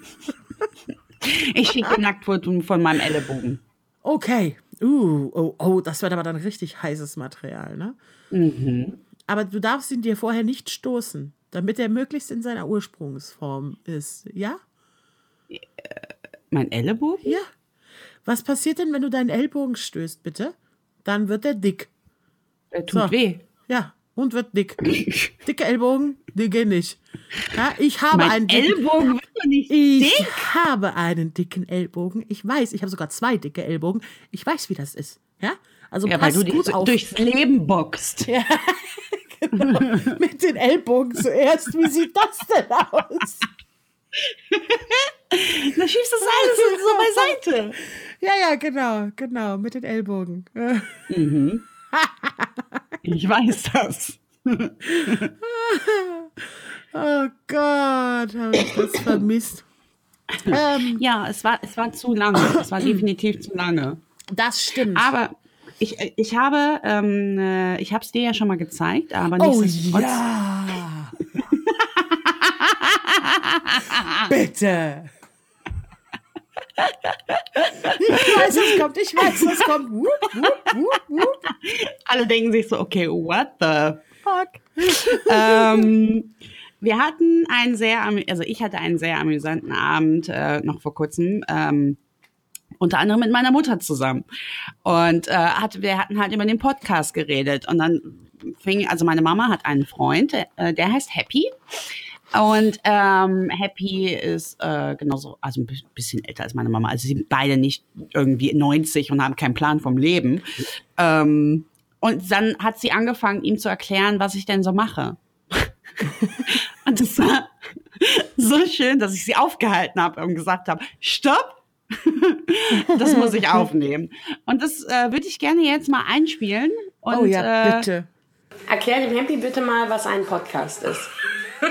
ich schicke Nacktfoto von meinem Ellenbogen. Okay. Uh, oh, oh, das wird aber dann richtig heißes Material, ne? Mhm. Aber du darfst ihn dir vorher nicht stoßen, damit er möglichst in seiner Ursprungsform ist. Ja? Mein Ellenbogen? Ja. Was passiert denn, wenn du deinen Ellbogen stößt, bitte? Dann wird er dick. Der tut So. weh. Ja, und wird dick. Dicke Ellbogen, die gehen nicht. Ja, ich habe Mein einen dicken, Ellbogen wird doch nicht ich dick. habe einen dicken Ellbogen. Ich weiß, ich habe sogar zwei dicke Ellbogen. Ich weiß, wie das ist. Ja, also Ja, weil du gut auf durchs Leben boxt. mit den Ellbogen zuerst. Wie sieht das denn aus? Da schiebst du alles so beiseite. Ja, ja, genau, genau, mit den Ellbogen. Mhm. Ich weiß das. Oh Gott, habe ich das vermisst. Ähm, ja, es war, es war zu lange. Es war definitiv zu lange. Das stimmt. Aber ich, ich habe, ähm, äh, ich habe es dir ja schon mal gezeigt, aber oh nichtsdestotrotz. ja. Bitte. Ich weiß, es kommt, ich weiß, es kommt. Wupp, wupp, wupp. Alle denken sich so, okay, what the fuck? ähm, wir hatten einen sehr, also ich hatte einen sehr amüsanten Abend äh, noch vor kurzem. Ähm, unter anderem mit meiner Mutter zusammen. Und äh, hat, wir hatten halt über den Podcast geredet. Und dann fing, also meine Mama hat einen Freund, äh, der heißt Happy. Und ähm, Happy ist äh, genauso, also ein bi- bisschen älter als meine Mama. Also sie sind beide nicht irgendwie 90 und haben keinen Plan vom Leben. Ähm, und dann hat sie angefangen, ihm zu erklären, was ich denn so mache. und das war so schön, dass ich sie aufgehalten habe und gesagt habe, stopp, das muss ich aufnehmen. Und das äh, würde ich gerne jetzt mal einspielen. Und, Oh ja, äh, bitte. Erklär dem Happy bitte mal, was ein Podcast ist.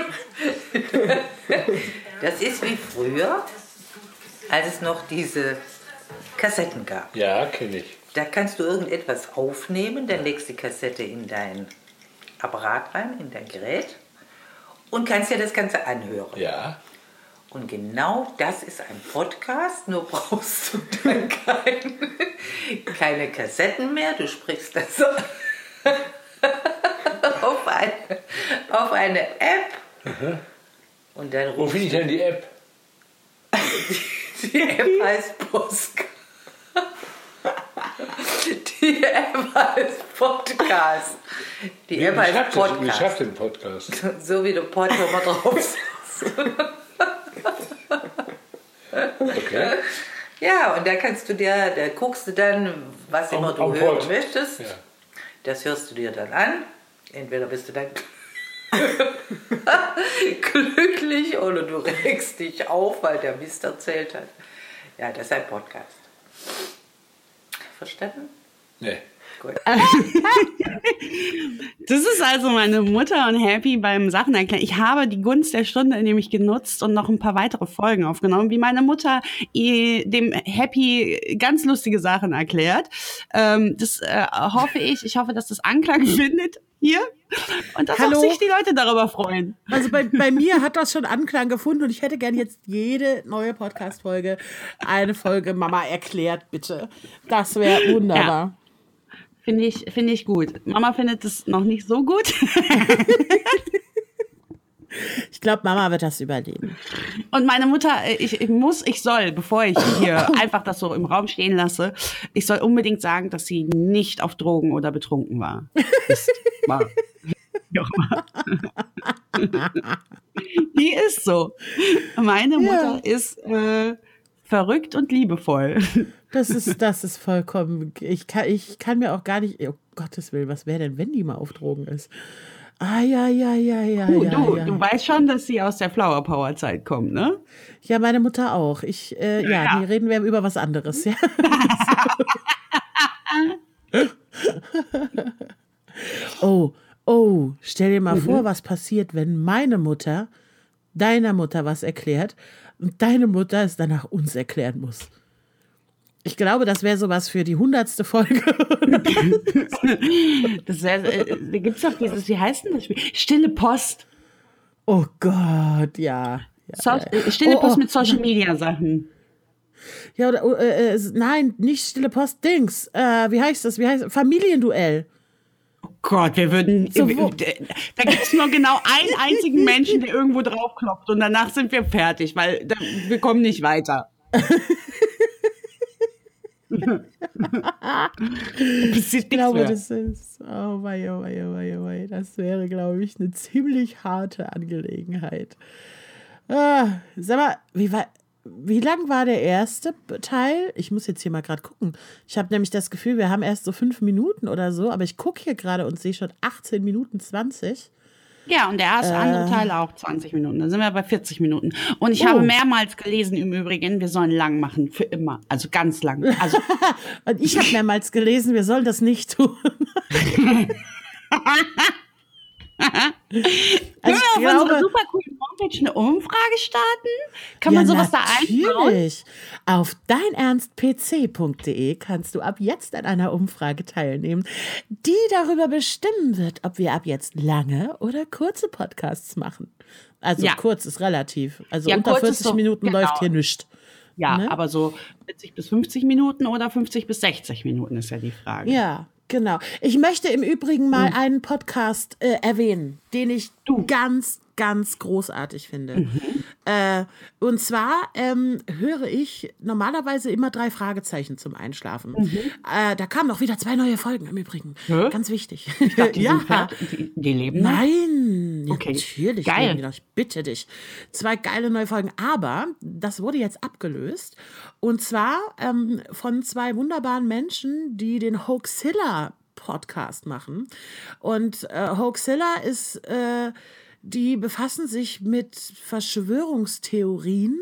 Das ist wie früher, als es noch diese Kassetten gab. Ja, kenne ich. Da kannst du irgendetwas aufnehmen, dann legst die Kassette in dein Apparat rein, in dein Gerät und kannst dir das Ganze anhören. Ja. Und genau das ist ein Podcast, nur brauchst du dann kein, keine Kassetten mehr. Du sprichst das auf eine, auf eine App. Und dann Wo finde ich denn die App? Die App heißt Podcast. Die App heißt Podcast. Die App heißt wie Podcast. schreibt den Podcast? So wie du Pod immer drauf sitzt. Okay. Ja, und da kannst du dir, da guckst du dann, was immer du hören möchtest. Das hörst du dir dann an. Entweder bist du dann glücklich oder du regst dich auf, weil der Mist erzählt hat. Ja, das ist ein Podcast. Verstanden? Nee. Gut. Das ist also meine Mutter und Happy beim Sachen erklären. Ich habe die Gunst der Stunde nämlich genutzt und noch ein paar weitere Folgen aufgenommen, wie meine Mutter ihr- dem Happy ganz lustige Sachen erklärt. Ähm, das äh, hoffe ich. Ich hoffe, dass das Anklang findet hier und dass Hallo? auch sich die Leute darüber freuen. Also bei, bei mir hat das schon Anklang gefunden und ich hätte gern jetzt jede neue Podcast-Folge eine Folge Mama erklärt, bitte. Das wäre wunderbar. Finde ich, finde ich gut. Mama findet es noch nicht so gut. Ich glaube, Mama wird das überleben. Und meine Mutter, äh, ich, ich muss, ich soll, bevor ich hier einfach das so im Raum stehen lasse, ich soll unbedingt sagen, dass sie nicht auf Drogen oder betrunken war. Ist, war. Die ist so. Meine Mutter ist äh, verrückt und liebevoll. Das ist, das ist vollkommen. Ich kann, ich kann mir auch gar nicht. Oh Gottes Willen, was wäre denn, wenn die mal auf Drogen ist? Ah, ja, ja, ja, ja, Du, ja. du, ja. du weißt schon, dass sie aus der Flower Power Zeit kommt, ne? ja, meine Mutter auch. Ich, äh, ja, Ja. nee, reden wir über was anderes. Ja. oh, oh, stell dir mal vor, was passiert, wenn meine Mutter deiner Mutter was erklärt und deine Mutter es danach uns erklären muss. Ich glaube, das wäre sowas für die hundertste Folge. Das wär, äh, da gibt's doch dieses, wie heißt denn das Spiel? Stille Post. Oh Gott, ja. ja, So, ja. äh, Stille Oh, Post oh. mit Social Media Sachen. Ja, oder, oh, äh, äh, nein, nicht Stille Post, Dings. Äh, wie heißt das? Wie heißt Familienduell. Gott, wir würden. So, äh, da gibt's nur genau einen einzigen Menschen, der irgendwo draufklopft und danach sind wir fertig, weil da, wir kommen nicht weiter. Ich glaube, mehr. das ist. Oh wei, oh wei, oh wei, oh wei. Das wäre, glaube ich, eine ziemlich harte Angelegenheit. Ah, sag mal, wie, war, wie lang war der erste Teil? Ich muss jetzt hier mal gerade gucken. Ich habe nämlich das Gefühl, wir haben erst so fünf Minuten oder so, aber ich gucke hier gerade und sehe schon 18 Minuten 20. Ja, und der erste Äh. andere Teil auch 20 Minuten. Dann sind wir bei 40 Minuten. Und ich Oh. habe mehrmals gelesen im Übrigen, wir sollen lang machen. Für immer. Also ganz lang. Also Und ich habe mehrmals gelesen, wir sollen das nicht tun. Können Also wir auf unserer super coolen Homepage eine Umfrage starten? Kann man sowas da einbauen? natürlich. Auf deinernstpc.de kannst du ab jetzt an einer Umfrage teilnehmen, die darüber bestimmen wird, ob wir ab jetzt lange oder kurze Podcasts machen. Also Ja. kurz ist relativ. Also Ja, unter kurz ist 40 so- Minuten genau. läuft hier nichts. Ja, Ne? aber so 40 bis 50 Minuten oder 50 bis 60 Minuten ist ja die Frage. Ja, genau. Ich möchte im Übrigen mal einen Podcast äh, erwähnen, den ich ganz, ganz großartig finde. Äh, und zwar ähm, höre ich normalerweise immer drei Fragezeichen zum Einschlafen. Äh, da kamen auch wieder zwei neue Folgen im Übrigen. Hä? Ganz wichtig. Ich dachte, die, fertig. die, leben. Nein, Okay, natürlich. geil. noch. Ich bitte dich. Zwei geile neue Folgen. Aber das wurde jetzt abgelöst. Und zwar ähm, von zwei wunderbaren Menschen, die den Hoaxilla Podcast machen. Und äh, Hoaxilla ist, äh, die befassen sich mit Verschwörungstheorien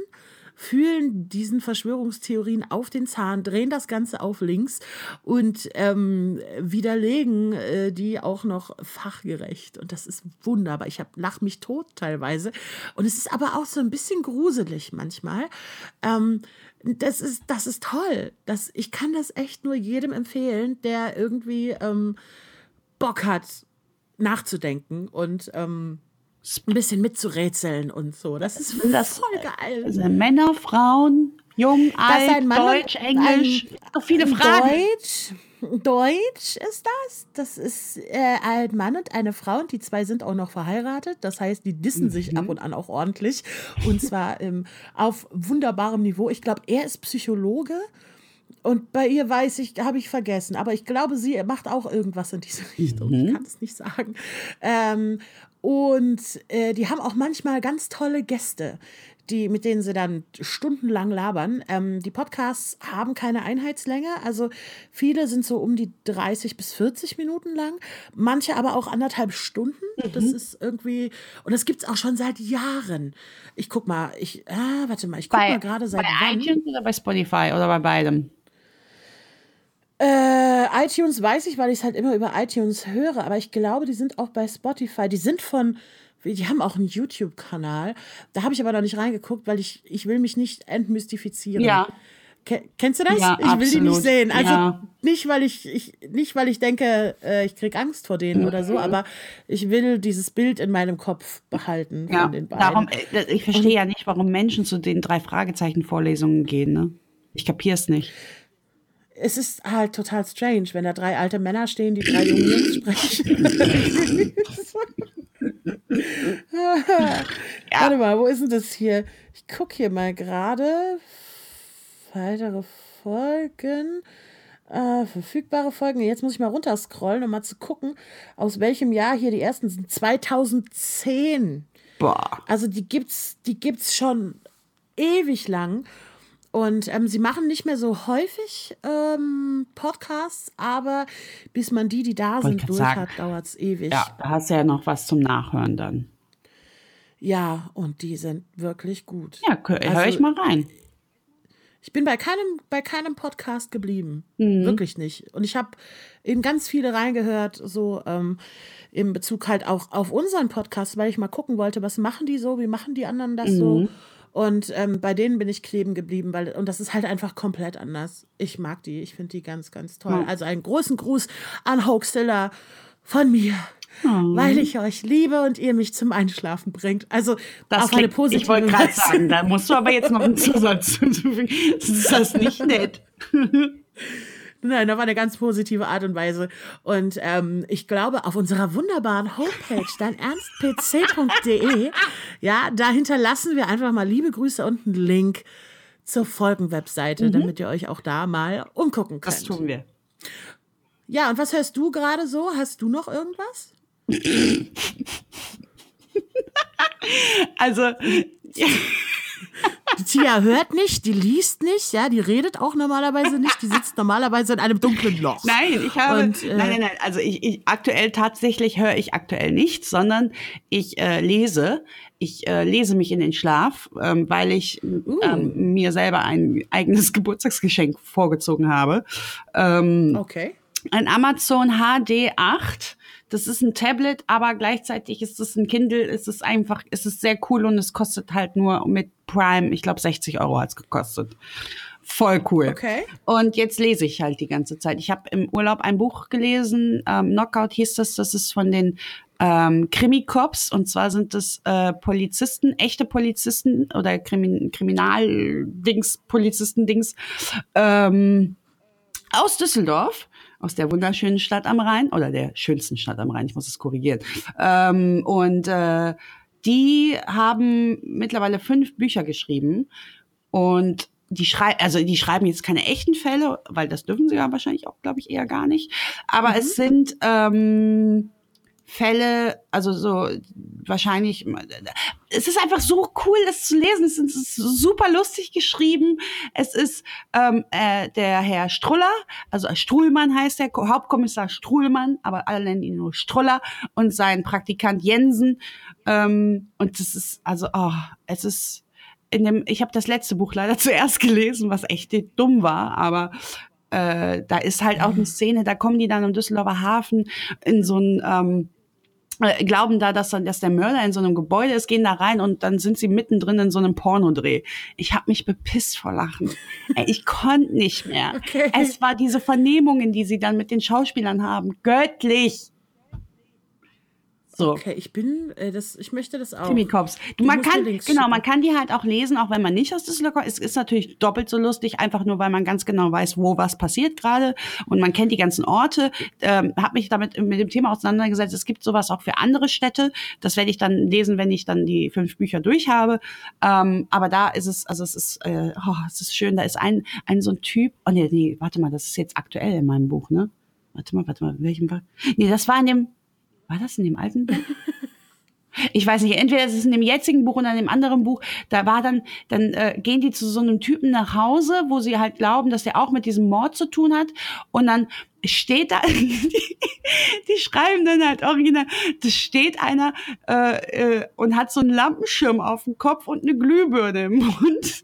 fühlen diesen Verschwörungstheorien auf den Zahn, drehen das Ganze auf links und ähm, widerlegen äh, die auch noch fachgerecht. Und das ist wunderbar. Ich lach mich tot teilweise. Und es ist aber auch so ein bisschen gruselig manchmal. Ähm, das ist, das ist toll. Das, ich kann das echt nur jedem empfehlen, der irgendwie ähm, Bock hat, nachzudenken und ähm, ein bisschen mitzurätseln und so. Das ist das- voll geil. Also Männer, Frauen, jung, alt, Deutsch, Englisch. so viele Fragen. Deutsch. Deutsch ist das. Das ist äh, ein Mann und eine Frau und die zwei sind auch noch verheiratet. Das heißt, die dissen sich ab und an auch ordentlich. Und zwar ähm, auf wunderbarem Niveau. Ich glaube, er ist Psychologe. Und bei ihr weiß ich, habe ich vergessen. Aber ich glaube, sie macht auch irgendwas in diese Richtung. Ich kann es nicht sagen. Ähm, und äh, die haben auch manchmal ganz tolle Gäste, die, mit denen sie dann stundenlang labern. Ähm, die Podcasts haben keine Einheitslänge. Also viele sind so um die 30 bis 40 Minuten lang. Manche aber auch anderthalb Stunden. Das ist irgendwie. Und das gibt es auch schon seit Jahren. Ich guck mal, ich, ah, warte mal, ich guck mal gerade seit bei wann. iTunes oder bei Spotify oder bei beidem? Äh, iTunes weiß ich, weil ich es halt immer über iTunes höre, aber ich glaube, die sind auch bei Spotify. Die sind von, die haben auch einen YouTube-Kanal. Da habe ich aber noch nicht reingeguckt, weil ich, ich will mich nicht entmystifizieren. Ja. Ke kennst du das? Ja, ich will die nicht absolut. sehen. Also Ja. nicht, weil ich, ich, nicht, weil ich denke, äh, ich krieg Angst vor denen oder Mhm. so, aber ich will dieses Bild in meinem Kopf behalten Ja, von den beiden. darum, äh, ich verstehe ja nicht, warum Menschen zu den drei Fragezeichen-Vorlesungen gehen. Ne? Ich kapiere es nicht. Es ist halt total strange, wenn da drei alte Männer stehen, die drei junge Jungs sprechen. Warte mal, wo ist denn das hier? Ich gucke hier mal gerade. Weitere Folgen. Äh, verfügbare Folgen. Jetzt muss ich mal runterscrollen, um mal zu gucken, aus welchem Jahr hier die ersten sind. 2010. Boah. Also die gibt's, die gibt's schon ewig lang. Und ähm, sie machen nicht mehr so häufig ähm, Podcasts, aber bis man die, die da Wollte sind, durch sagen. hat, dauert's ewig. Ja, da hast du ja noch was zum Nachhören dann. Ja, und die sind wirklich gut. Ja, hör Also, ich mal rein. Ich bin bei keinem, bei keinem Podcast geblieben. Mhm. Wirklich nicht. Und ich habe in ganz viele reingehört, so ähm, in Bezug halt auch auf unseren Podcast, weil ich mal gucken wollte, was machen die so, wie machen die anderen das Mhm. so. Und ähm, bei denen bin ich kleben geblieben, weil, und das ist halt einfach komplett anders. Ich mag die, ich finde die ganz, ganz toll. Ja. Also einen großen Gruß an Hoaxilla von mir. Oh. Weil ich euch liebe und ihr mich zum Einschlafen bringt. Also Das auf eine klingt- positive ich wollte gerade sagen, da musst du aber jetzt noch einen Zusatz hinzufügen. Ist das nicht nett? Nein, auf eine ganz positive Art und Weise. Und ähm, ich glaube, auf unserer wunderbaren Homepage, deinernstpc.de, ja, da hinterlassen wir einfach mal liebe Grüße und einen Link zur Folgenwebseite, damit ihr euch auch da mal umgucken könnt. Das tun wir. Ja, und was hörst du gerade so? Hast du noch irgendwas? Also, Die Tia hört nicht, die liest nicht, ja, die redet auch normalerweise nicht, die sitzt normalerweise in einem dunklen Loch. Nein, ich habe. Und, äh, nein, nein, nein. Also ich, ich aktuell tatsächlich höre ich aktuell nichts, sondern ich äh, lese. Ich äh, lese mich in den Schlaf, ähm, weil ich ähm, mir selber ein eigenes Geburtstagsgeschenk vorgezogen habe. Ähm, Okay. ein Amazon HD8. Das ist ein Tablet, aber gleichzeitig ist es ein Kindle. Es ist einfach, es ist sehr cool und es kostet halt nur mit Prime, ich glaube 60 Euro hat's gekostet. Voll cool. Okay. Und jetzt lese ich halt die ganze Zeit. Ich habe im Urlaub ein Buch gelesen, ähm, Knockout hieß das, das ist von den ähm, Krimi-Cops und zwar sind das äh, Polizisten, echte Polizisten oder Krimin Kriminal-Dings, Polizisten-Dings ähm, aus Düsseldorf, aus der wunderschönen Stadt am Rhein oder der schönsten Stadt am Rhein, ich muss es korrigieren. Ähm, und äh, die haben mittlerweile fünf Bücher geschrieben und die schreiben, also die schreiben jetzt keine echten Fälle, weil das dürfen sie ja wahrscheinlich auch, glaube ich, eher gar nicht. Aber es sind ähm, Fälle, also so wahrscheinlich, es ist einfach so cool, das zu lesen. Es ist super lustig geschrieben. Es ist ähm, äh, der Herr Struller, also Struhlmann heißt der, Hauptkommissar Struhlmann, aber alle nennen ihn nur Struller und sein Praktikant Jensen. Ähm, und das ist, also, oh, es ist in dem, ich habe das letzte Buch leider zuerst gelesen, was echt dumm war, aber äh, da ist halt auch eine Szene, da kommen die dann im Düsseldorfer Hafen in so ein ähm, äh, glauben da, dass, dann, dass der Mörder in so einem Gebäude ist, gehen da rein und dann sind sie mittendrin in so einem Pornodreh. Ich habe mich bepisst vor Lachen. Ich konnte nicht mehr. Okay. Es war diese Vernehmungen, die sie dann mit den Schauspielern haben. Göttlich. So. Okay, ich bin, äh, das, ich möchte das auch. Krimi Cops. Du, man kann, genau, schicken. man kann die halt auch lesen, auch wenn man nicht aus Düsseldorf kommt. Es ist natürlich doppelt so lustig, einfach nur, weil man ganz genau weiß, wo was passiert gerade und man kennt die ganzen Orte. Ähm, habe mich damit mit dem Thema auseinandergesetzt. Es gibt sowas auch für andere Städte. Das werde ich dann lesen, wenn ich dann die fünf Bücher durch habe. Ähm, aber da ist es, also es ist, äh, oh, es ist schön. Da ist ein, ein so ein Typ. Oh nee, nee, warte mal, das ist jetzt aktuell in meinem Buch, ne? Warte mal, warte mal, in welchem war? Nee, das war in dem, war das in dem alten Buch? ich weiß nicht, entweder es ist in dem jetzigen Buch oder in dem anderen Buch, da war dann, dann äh, gehen die zu so einem Typen nach Hause, wo sie halt glauben, dass der auch mit diesem Mord zu tun hat und dann steht da, die, die schreiben dann halt original, da steht einer äh, äh, und hat so einen Lampenschirm auf dem Kopf und eine Glühbirne im Mund.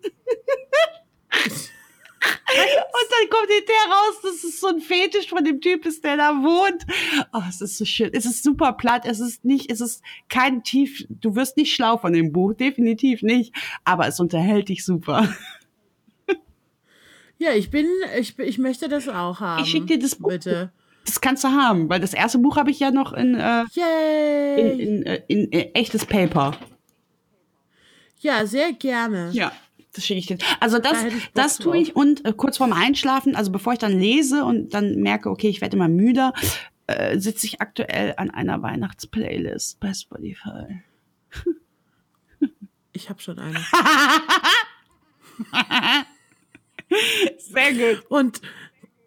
Und dann kommt hinterher raus, dass es so ein Fetisch von dem Typ ist, der da wohnt. Oh, es ist so schön. Es ist super platt. Es ist nicht, es ist kein tief, du wirst nicht schlau von dem Buch. Definitiv nicht. Aber es unterhält dich super. Ja, ich bin, ich, ich möchte das auch haben. Ich schick dir das Buch. Bitte. Das kannst du haben, weil das erste Buch habe ich ja noch in, äh, in, in, äh, in, äh, echtes Paper. ja, sehr gerne. Ja. Das schicke ich dir. Also das, Da das tue ich und äh, kurz vorm Einschlafen, also bevor ich dann lese und dann merke, okay, ich werde immer müder, äh, sitze ich aktuell an einer Weihnachtsplaylist bei Spotify. Ich habe schon eine. Sehr gut. Und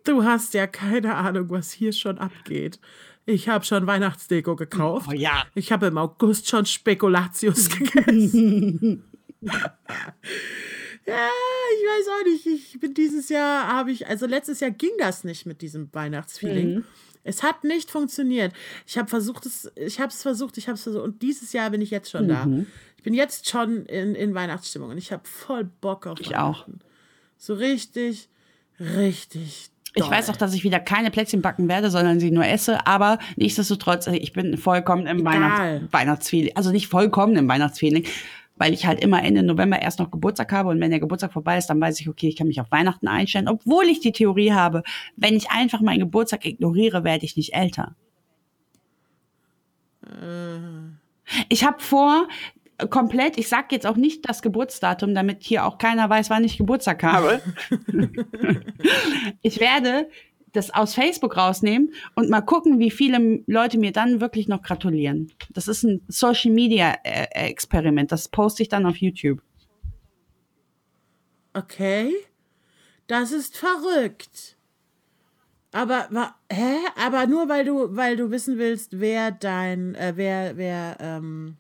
du hast ja keine Ahnung, was hier schon abgeht. Ich habe schon Weihnachtsdeko gekauft. Oh ja. Ich habe im August schon Spekulatius gegessen. ja, ich weiß auch nicht. Ich bin dieses Jahr habe ich, also letztes Jahr ging das nicht mit diesem Weihnachtsfeeling. Es hat nicht funktioniert. Ich habe versucht, es, ich habe es versucht, ich habe es versucht. Und dieses Jahr bin ich jetzt schon da. Ich bin jetzt schon in, in Weihnachtsstimmung und ich habe voll Bock auf Ich auch. So richtig, richtig. Ich doll. weiß auch, dass ich wieder keine Plätzchen backen werde, sondern sie nur esse, aber nichtsdestotrotz, äh, ich bin vollkommen im. Weihnachts Weihnachtsfeeling. Also nicht vollkommen im Weihnachtsfeeling, weil ich halt immer Ende November erst noch Geburtstag habe und wenn der Geburtstag vorbei ist, dann weiß ich, okay, ich kann mich auf Weihnachten einstellen, obwohl ich die Theorie habe, wenn ich einfach meinen Geburtstag ignoriere, werde ich nicht älter. Ich habe vor, komplett, ich sag jetzt auch nicht das Geburtsdatum, damit hier auch keiner weiß, wann ich Geburtstag habe. ich werde das aus Facebook rausnehmen und mal gucken, wie viele Leute mir dann wirklich noch gratulieren. Das ist ein Social Media äh, Experiment. Das poste ich dann auf YouTube. Okay. Das ist verrückt. Aber hä? Aber nur weil du weil du wissen willst, wer dein äh, wer wer ähm,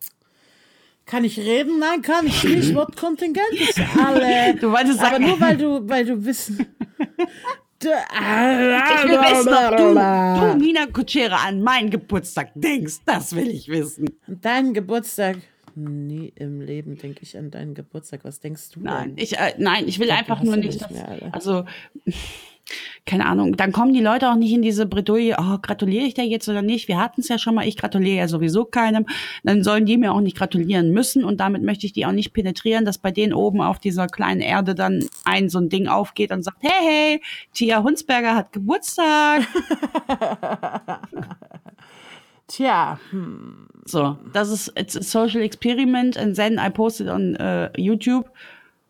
Kann ich reden? Nein, kann ich nicht. Wortkontingent ist alle. Du wolltest Aber sagen, nur weil du, weil du wissen. Du, ich will wissen, ob du, du, Nina Kutschere, an meinen Geburtstag denkst. Das will ich wissen. Dein Geburtstag. Nie im Leben denke ich an deinen Geburtstag. Was denkst du? Nein, denn? ich, äh, nein, ich will glaub, einfach nur nicht, dass, mehr also, keine Ahnung, dann kommen die Leute auch nicht in diese Bredouille, oh, gratuliere ich dir jetzt oder nicht? Wir hatten es ja schon mal, ich gratuliere ja sowieso keinem. Dann sollen die mir auch nicht gratulieren müssen und damit möchte ich die auch nicht penetrieren, dass bei denen oben auf dieser kleinen Erde dann ein so ein Ding aufgeht und sagt, hey, hey, Tia Hunsberger hat Geburtstag. Tja, hm. So, das ist it's a social experiment and then I post it on äh, YouTube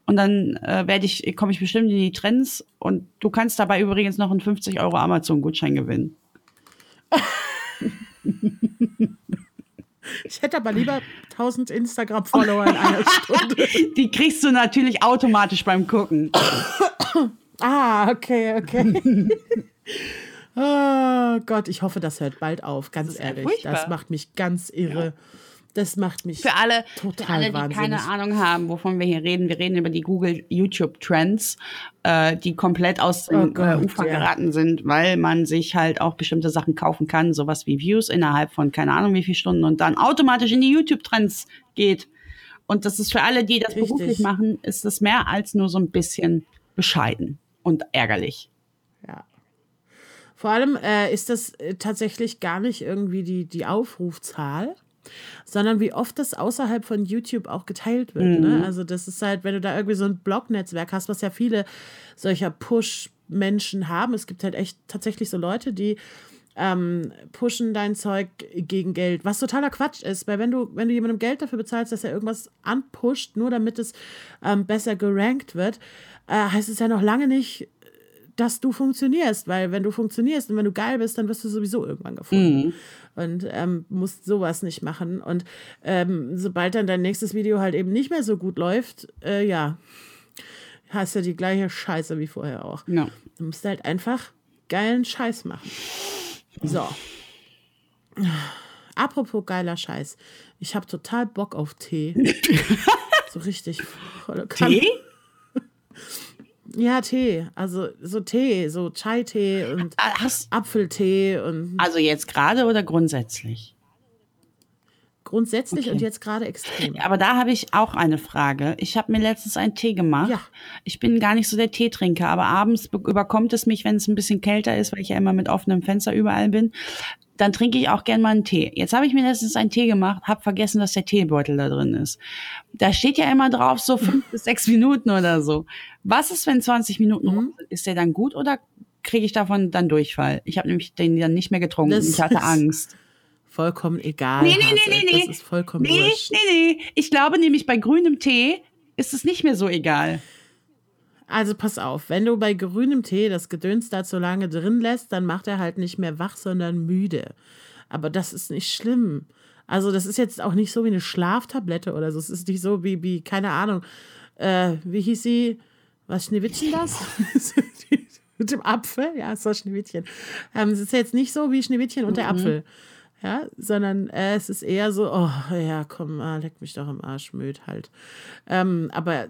und dann äh, werde ich komme ich bestimmt in die Trends und du kannst dabei übrigens noch einen 50 Euro Amazon Gutschein gewinnen. ich hätte aber lieber 1000 Instagram-Follower in einer Stunde. Die kriegst du natürlich automatisch beim Gucken. Ah, okay, okay. oh Gott, ich hoffe, das hört bald auf, ganz ja ehrlich. furchtbar. Das macht mich ganz irre. Das macht mich Für alle, total für alle die wahnsinnig. keine Ahnung haben, wovon wir hier reden, wir reden über die Google YouTube Trends, äh, die komplett aus dem Oh äh, Gott, Ufer ja. geraten sind, weil man sich halt auch bestimmte Sachen kaufen kann, sowas wie Views innerhalb von keine Ahnung wie viel Stunden und dann automatisch in die YouTube Trends geht. Und das ist für alle, die das Richtig. beruflich machen, ist das mehr als nur so ein bisschen bescheiden und ärgerlich. Ja. Vor allem äh, ist das äh, tatsächlich gar nicht irgendwie die, die Aufrufzahl, sondern wie oft das außerhalb von YouTube auch geteilt wird. Ne? Also das ist halt, wenn du da irgendwie so ein Blog-Netzwerk hast, was ja viele solcher Push-Menschen haben. Es gibt halt echt tatsächlich so Leute, die ähm, pushen dein Zeug gegen Geld, was totaler Quatsch ist, weil wenn du, wenn du jemandem Geld dafür bezahlst, dass er irgendwas anpusht, nur damit es ähm, besser gerankt wird, äh, heißt es ja noch lange nicht, dass du funktionierst, weil wenn du funktionierst und wenn du geil bist, dann wirst du sowieso irgendwann gefunden und ähm, musst sowas nicht machen. Und ähm, sobald dann dein nächstes Video halt eben nicht mehr so gut läuft, äh, ja, hast du die gleiche Scheiße wie vorher auch. Ja. Du musst halt einfach geilen Scheiß machen. So. Apropos geiler Scheiß. Ich habe total Bock auf Tee. so richtig. Tee? Ja, Tee. Also so Tee, so Chai-Tee und Ah, Hast, Apfeltee und also jetzt gerade oder grundsätzlich? grundsätzlich Okay. und jetzt gerade extrem. Aber da habe ich auch eine Frage. Ich habe mir letztens einen Tee gemacht. Ja. Ich bin gar nicht so der Teetrinker, aber abends be- überkommt es mich, wenn es ein bisschen kälter ist, weil ich ja immer mit offenem Fenster überall bin. Dann trinke ich auch gern mal einen Tee. Jetzt habe ich mir letztens einen Tee gemacht, habe vergessen, dass der Teebeutel da drin ist. Da steht ja immer drauf, so fünf bis sechs Minuten oder so. Was ist, wenn 20 Minuten Mhm. rum sind? Ist der dann gut oder kriege ich davon dann Durchfall? Ich habe nämlich den dann nicht mehr getrunken. Das ich hatte Angst. Vollkommen egal. Nee, nee, Hase. nee, nee, nee. Das ist vollkommen Nee, nee, nee. Ich glaube nämlich, bei grünem Tee ist es nicht mehr so egal. Also pass auf, wenn du bei grünem Tee das Gedöns da zu lange drin lässt, dann macht er halt nicht mehr wach, sondern müde. Aber das ist nicht schlimm. Also das ist jetzt auch nicht so wie eine Schlaftablette oder so. Es ist nicht so wie, wie keine Ahnung, äh, wie hieß sie? Was Schneewittchen das? Mit dem Apfel? Ja, es war Schneewittchen. Ähm, es ist jetzt nicht so wie Schneewittchen und der Apfel. Ja, sondern äh, es ist eher so, oh ja, komm, ah, leck mich doch im Arsch, müd halt. Ähm, aber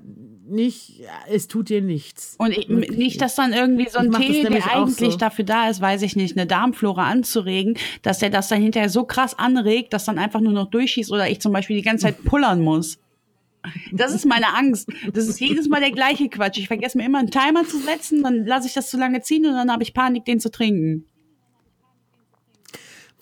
nicht, ja, es tut dir nichts. Und ich, Wirklich nicht, dass dann irgendwie so ein Tee, der eigentlich so. dafür da ist, weiß ich nicht, eine Darmflora anzuregen, dass der das dann hinterher so krass anregt, dass dann einfach nur noch durchschießt oder ich zum Beispiel die ganze Zeit pullern muss. Das ist meine Angst. Das ist jedes Mal der gleiche Quatsch. Ich vergesse mir immer einen Timer zu setzen, dann lasse ich das zu lange ziehen und dann habe ich Panik, den zu trinken.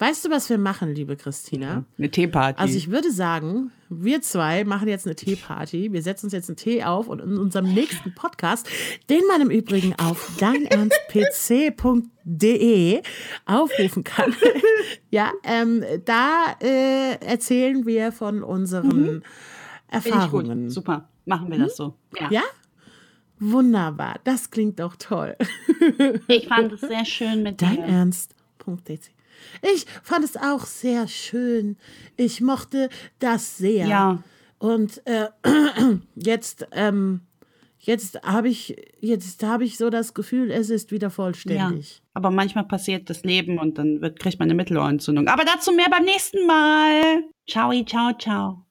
Weißt du, was wir machen, liebe Christina? Eine Teeparty. Also ich würde sagen, wir zwei machen jetzt eine Teeparty. Wir setzen uns jetzt einen Tee auf und in unserem nächsten Podcast, den man im Übrigen auf deinernstpc.de aufrufen kann. ja, ähm, da äh, erzählen wir von unseren ich Erfahrungen. Super. Machen wir das so. Ja. Ja? Wunderbar. Das klingt doch toll. Ich fand es sehr schön mit Dein dir. Ernst.dc. Ich fand es auch sehr schön. Ich mochte das sehr. Ja. Und äh, jetzt, ähm, jetzt habe ich, jetzt habe ich so das Gefühl, es ist wieder Ja, vollständig. aber manchmal passiert das Leben und dann wird, kriegt man eine Mittelohrentzündung. Aber dazu mehr beim nächsten Mal. Ciao, ciao, ciao.